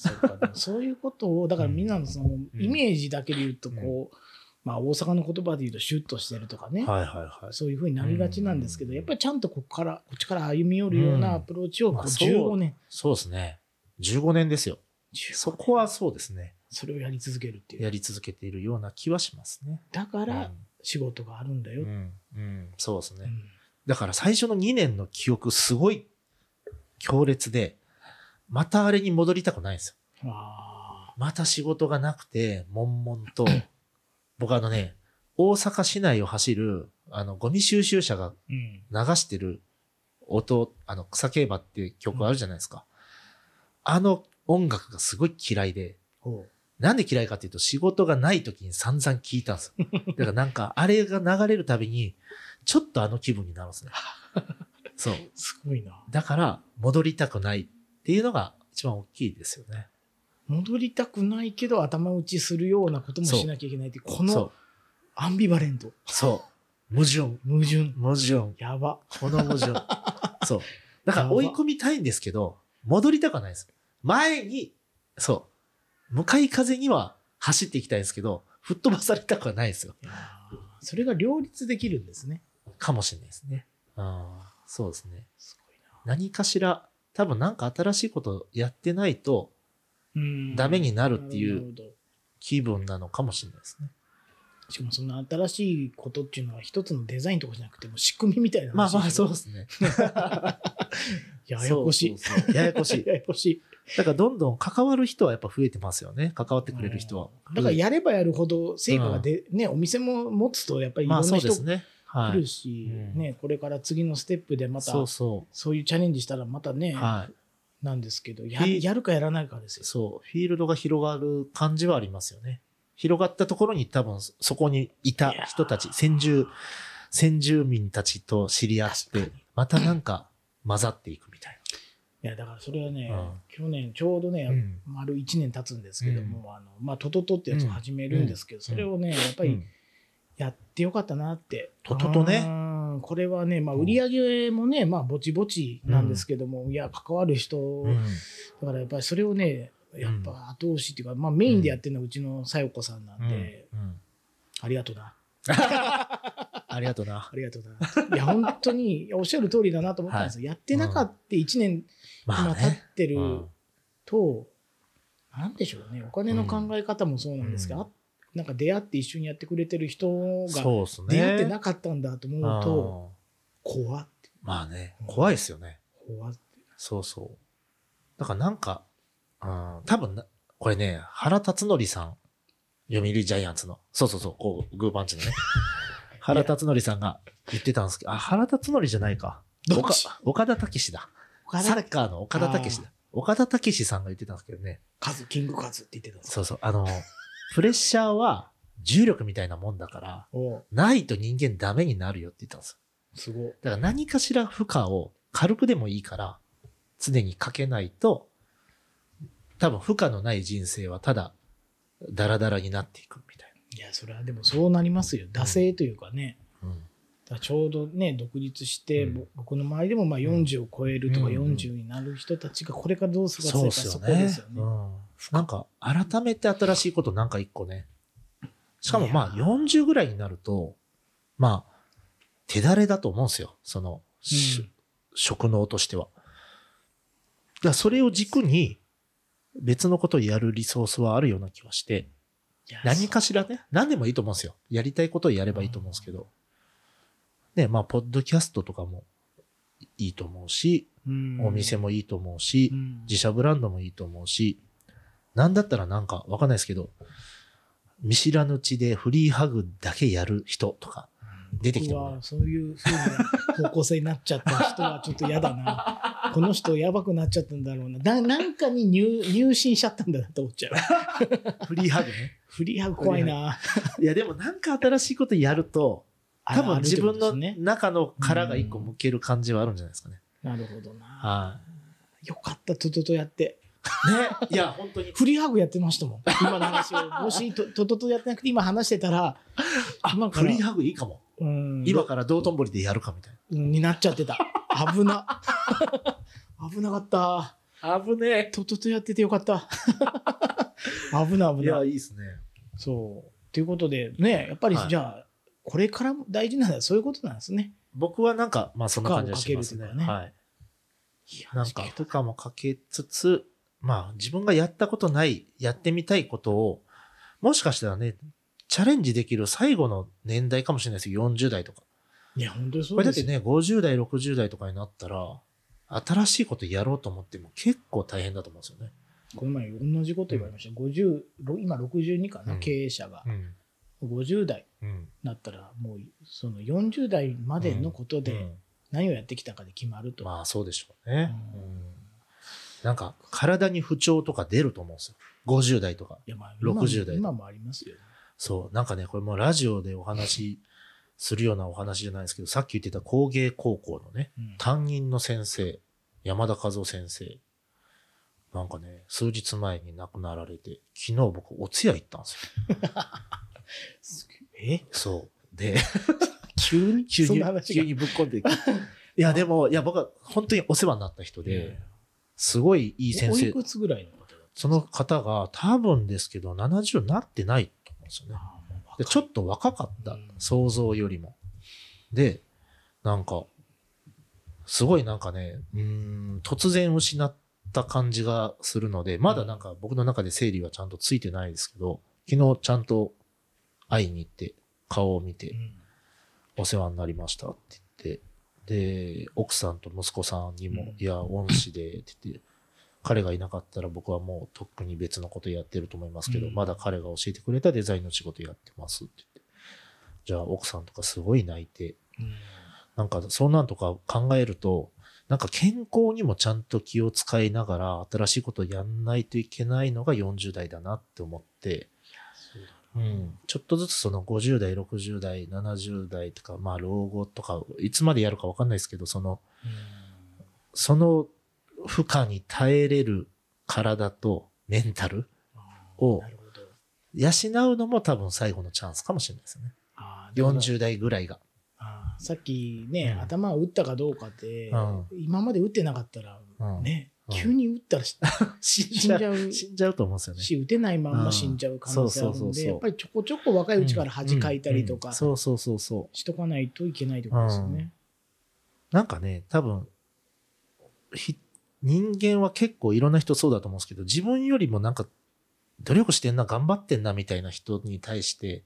そう そういうことを、だからみんなのそのイメージだけで言うと、こう、まあ大阪の言葉で言うとシュッとしてるとかね。はいはいはい。そういうふうになりがちなんですけど、うんやっぱりちゃんとここから、こっちから歩み寄るようなアプローチをこうまあそう15年、そうですね。15年ですよ。15そこはそうですね。それをやり続けるっていう。やり続けているような気はしますね。だから仕事があるんだよ。うん、うん、うんそうですね。うんだから最初の2年の記憶すごい強烈で、またあれに戻りたくないんですよ。あまた仕事がなくて、悶々と、僕あのね、大阪市内を走る、あの、ゴミ収集車が。流してる音、あの、草競馬っていう曲あるじゃないですか。あの音楽がすごい嫌いで、ほなんで嫌いかっていうと仕事がない時に散々聞いたんですよ。だからなんか、あれが流れるたびに、ちょっとあの気分になるんですね。そう。うすごいな。だから、戻りたくないっていうのが一番大きいですよね。戻りたくないけど頭打ちするようなこともしなきゃいけないってこそのう。アンビバレントそう。矛盾。矛盾矛盾。やばこの矛盾。そう。だから追い込みたいんですけど、戻りたくはないです。前に、そう。向かい風には走っていきたいんですけど、吹っ飛ばされたくはないですよ。それが両立できるんですねかもしれないですね。ああ、そうですね。すごい何かしら、多分なんか新しいことやってないとダメになるっていう気分なのかもしれないですね。しかもその新しいことっていうのは一つのデザインとかじゃなくても仕組みみたいなまあまあそううですね。ややこしいそうそうそうややこしい。ややこしいだからどんどん関わる人はやっぱ増えてますよね。関わってくれる人は。だからやればやるほど成果がで、ねお店も持つとやっぱりいろまあんな人来そうですね。はい。るし、うんねこれから次のステップでまたそうそそういうチャレンジしたらまたね、う。はい。なんですけどやひやるかやらないかですよそう。フィールドが広がる感じはありますよね。広がったところに多分そこにいた人たち、先住、先住民たちと知り合って、またなんか混ざっていくみたいいやだからそれはね、うん去年ちょうどね、うん丸1年経つんですけども、あのまあトトトってやつを始めるんですけど、それをねやっぱな。りやってよかったなって。トトトね。うん。これはね、まあ、売り上げもね、まあ、ぼちぼちなんですけども、いや、関わる人、うん。だからやっぱりそれをね、やっぱ後押しっていうか、まあ、メインでやってるのはうちのさよこさんなんで、うん。うん。ありがとう な。ありがとうな。あ。りがとうな。いや、本当に、おっしゃる通りだなと思ったんですよ。やってなかった1年、ま今経っあね。てるうん。と、なんでしょうね、お金の考え方もそうなんですが、うん。あなんか出会って一緒にやってくれてる人がそうですね。出会ってなかったんだと思うと、うん怖って、まあね、怖いですよね。怖って。そうそう。だからなんか、うん、多分な、これね、原辰徳さん、読売ジャイアンツの、そうそうそう、こう、グーパンチのね、原辰徳さんが言ってたんですけど、あ、原辰徳じゃないか。岡岡田武史だ。岡田サッカーの岡田武史だ。岡田武史さんが言ってたんですけどね、カズ、キングカズって言ってたんですそうそう、あの、プレッシャーは重力みたいなもんだから、おないと人間ダメになるよって言ったんですよ。すごい。だから何かしら負荷を軽くでもいいから常にかけないと多分負荷のない人生はただダラダラになっていくみたいいや、それはでもそうなりますよ。惰性というかね。な。うんだちょうどね、独立して、うんぼ僕の周りでもまあ40を超えるとかうんうん40になる人たちがこれからどう過ごすかそこでねすよね。うん。なんか改めて新しいことなんか一個ね。しかもまあいや40ぐらいになると、まあ手だれだと思うんですよ。その、しうん職能としては。だそれを軸に別のことをやるリソースはあるような気はして、何かしらね、何でもいいと思うんですよ。やりたいことをやればいいと思うんですけど。ね、まあ、ポッドキャストとかもいいと思うし、うんお店もいいと思うしう、ん自社ブランドもいいと思うし、なんだったらなんかわかんないですけど、見知らぬ地でフリーハグだけやる人とか、出てきてもそういうふうな方向性になっちゃった人はちょっと嫌だな。この人やばくなっちゃったんだろうな。ななんかに入入信しちゃったんだなと思っちゃう。フリーハグね。フリーハグ怖いな。いや、でもなんか新しいことやると、多分自分の中の殻が一個向ける感じはあるんじゃないですかね。なるほどな。はい。よかった、トトトやって。ね。いや、本当に。フリーハグやってましたもん。今の話を。もしトトトトやってなくて今話してたら、今からフリーハグいいかも。うん、今から道頓堀でやるかみたいうんになっちゃってた。危な。危なかった。な。危ねトトトやっててよかった。危ないえ。いや、危ない。いいっすね。そう。ということで、ね、やっぱりはいじゃあ、これからも大事なのはそういうことなんですね。僕はなんか、まあそんな感じはしますね。ねはい。いやなんか、負荷もかけつつ、まあ自分がやったことない、やってみたいことを、もしかしたらね、チャレンジできる最後の年代かもしれないですよ。40代とか。いや、本当にそうですよ。これだってね、50代、60代とかになったら、新しいことやろうと思っても結構大変だと思うんですよね。この前同じこと言われました。50、今62かな、うん経営者が。うん。50代うん。なったら、もうその40代までのことでうん何をやってきたかで決まると。まあそうでしょうね。うんうんなんか、体に不調とか出ると思うんですよ。50代とか。いやまあ今も60代今もありますよね。そう。なんかね、これもうラジオでお話しするようなお話じゃないですけど、さっき言ってた工芸高校のね、うん担任の先生、山田和夫先生なんかね、数日前に亡くなられて、昨日僕、お通夜行ったんですよ。えそう。で、急に急に急にぶっ込んでいく。いや、でも、いや、僕は本当にお世話になった人で、すごいいい先生おいく。つぐらいの方その方が多分ですけど、70になってないと思うんですよね。でちょっと若かったうん。想像よりも。で、なんか、すごいなんかね、うーん、突然失った感じがするので、まだなんか僕の中で整理はちゃんとついてないですけど、昨日ちゃんと会いに行って、顔を見てう、んお世話になりましたって、で、奥さんと息子さんにも、うん。いや、恩師で、って言って、彼がいなかったら僕はもうとっくに別のことやってると思いますけど、うん。まだ彼が教えてくれたデザインの仕事やってますって言って。じゃあ奥さんとかすごい泣いて、うん。なんかそんなんとか考えると、なんか健康にもちゃんと気を使いながら新しいことをやんないといけないのが40代だなって思って、うん、ちょっとずつその50代、60代、70代とか、まあ老後とか、いつまでやるかわかんないですけど、その、その負荷に耐えれる体とメンタルを養うのも多分最後のチャンスかもしれないですよね。あーだから40代ぐらいが。さっきね、うん。頭を打ったかどうかって、うん。今まで打ってなかったら、うん。ね、うん急に打ったらし死 死んじゃう死んじゃうと思うんですよね。し、打てないまんま死んじゃう可能性あるんで、やっぱりちょこちょこ若いうちから恥かいたりとかんそうそうそうそう。しとかないといけないってことですよね。なんかね、多分、ひ人間は結構いろんな人そうだと思うんですけど、自分よりもなんか、努力してんな、頑張ってんな、みたいな人に対して、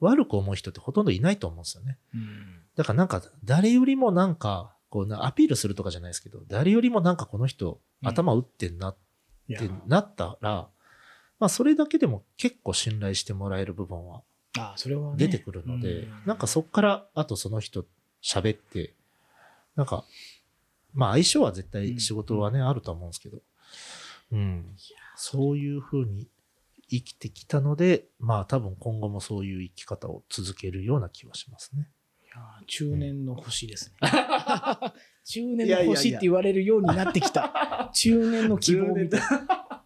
悪く思う人ってほとんどいないと思うんですよね。うんだからなんか、誰よりもなんか、こうな、アピールするとかじゃないですけど、誰よりもなんかこの人、うん。頭打ってんなってなったら、まあそれだけでも結構信頼してもらえる部分は出てくるので、うん。なんかそっから、あとその人喋って、なんか、まあ相性は絶対仕事はね、あるとは思うんですけど、うん。そういうふうに生きてきたので、まあ多分今後もそういう生き方を続けるような気はしますね。中年の星ですね。中年の星って言われるようになってきた。中年の希望みたいな。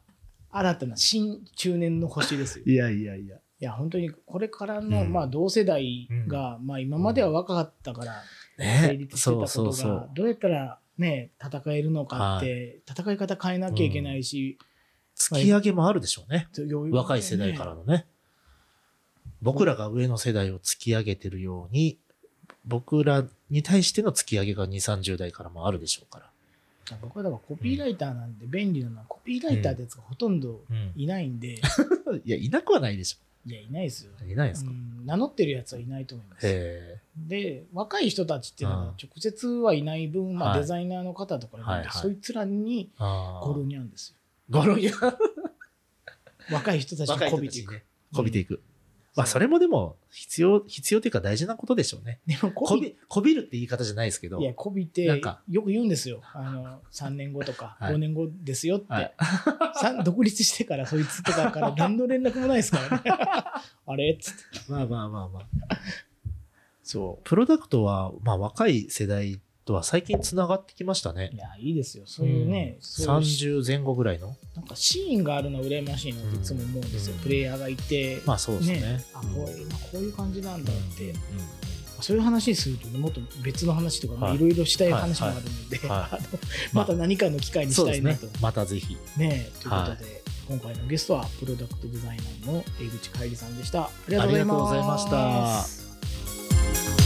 新たな新中年の星ですよ。いやいやいや。いや、本当にこれからの、うんまあ同世代が、まあ今までは若かったから成ね立してたことがどうやったらね、戦えるのかって、戦い方変えなきゃいけないし、突き上げもあるでしょうね。若い世代からのね。僕らが上の世代を突き上げてるように、僕らに対しての突き上げが2、30代からもあるでしょうから。僕はだからコピーライターなんで便利なのは、コピーライターってやつがほとんどうん。いないんで、いや、いなくはないでしいや、いないですよ。ょ。いないですか、うん名乗ってるやつはいないと思います。へで、若い人たちっていうのはうん直接はいない分、まあ、はいデザイナーの方とかなんで、はいはいそいつらにゴロニャンですよ。ゴロニャン。若い人たちにこびていく。こびていく。まあ、そそれもでも、必要、必要というか大事なことでしょうね。でもこびこび、るって言い方じゃないですけど。いや、こびてなんか、よく言うんですよ。あの、3年後とかはい5年後ですよって。はいさ独立してからそいつとかから 何の連絡もないですからね。あれっつって。まあまあまあまあ。そプロダクトは、まあ若い世代とは最近つながってきましたねう。い。や、いいですよ。そういうね、そういう30前後ぐらいの。なんかシーンがあるの羨ましいなっていつも思うんですよ。うんプレイヤーがいて、まあそうですね。あこういうまあこういう感じなんだって、うんそういう話するとねもっと別の話とかはいいろいろしたい話もあるので、はいはい あのまた何かの機会にそうですねしたいなと。。またぜひ。ねということで、はい今回のゲストはプロダクトデザイナーの江口海里さんでした。ありありがとうがとうございございまましたす。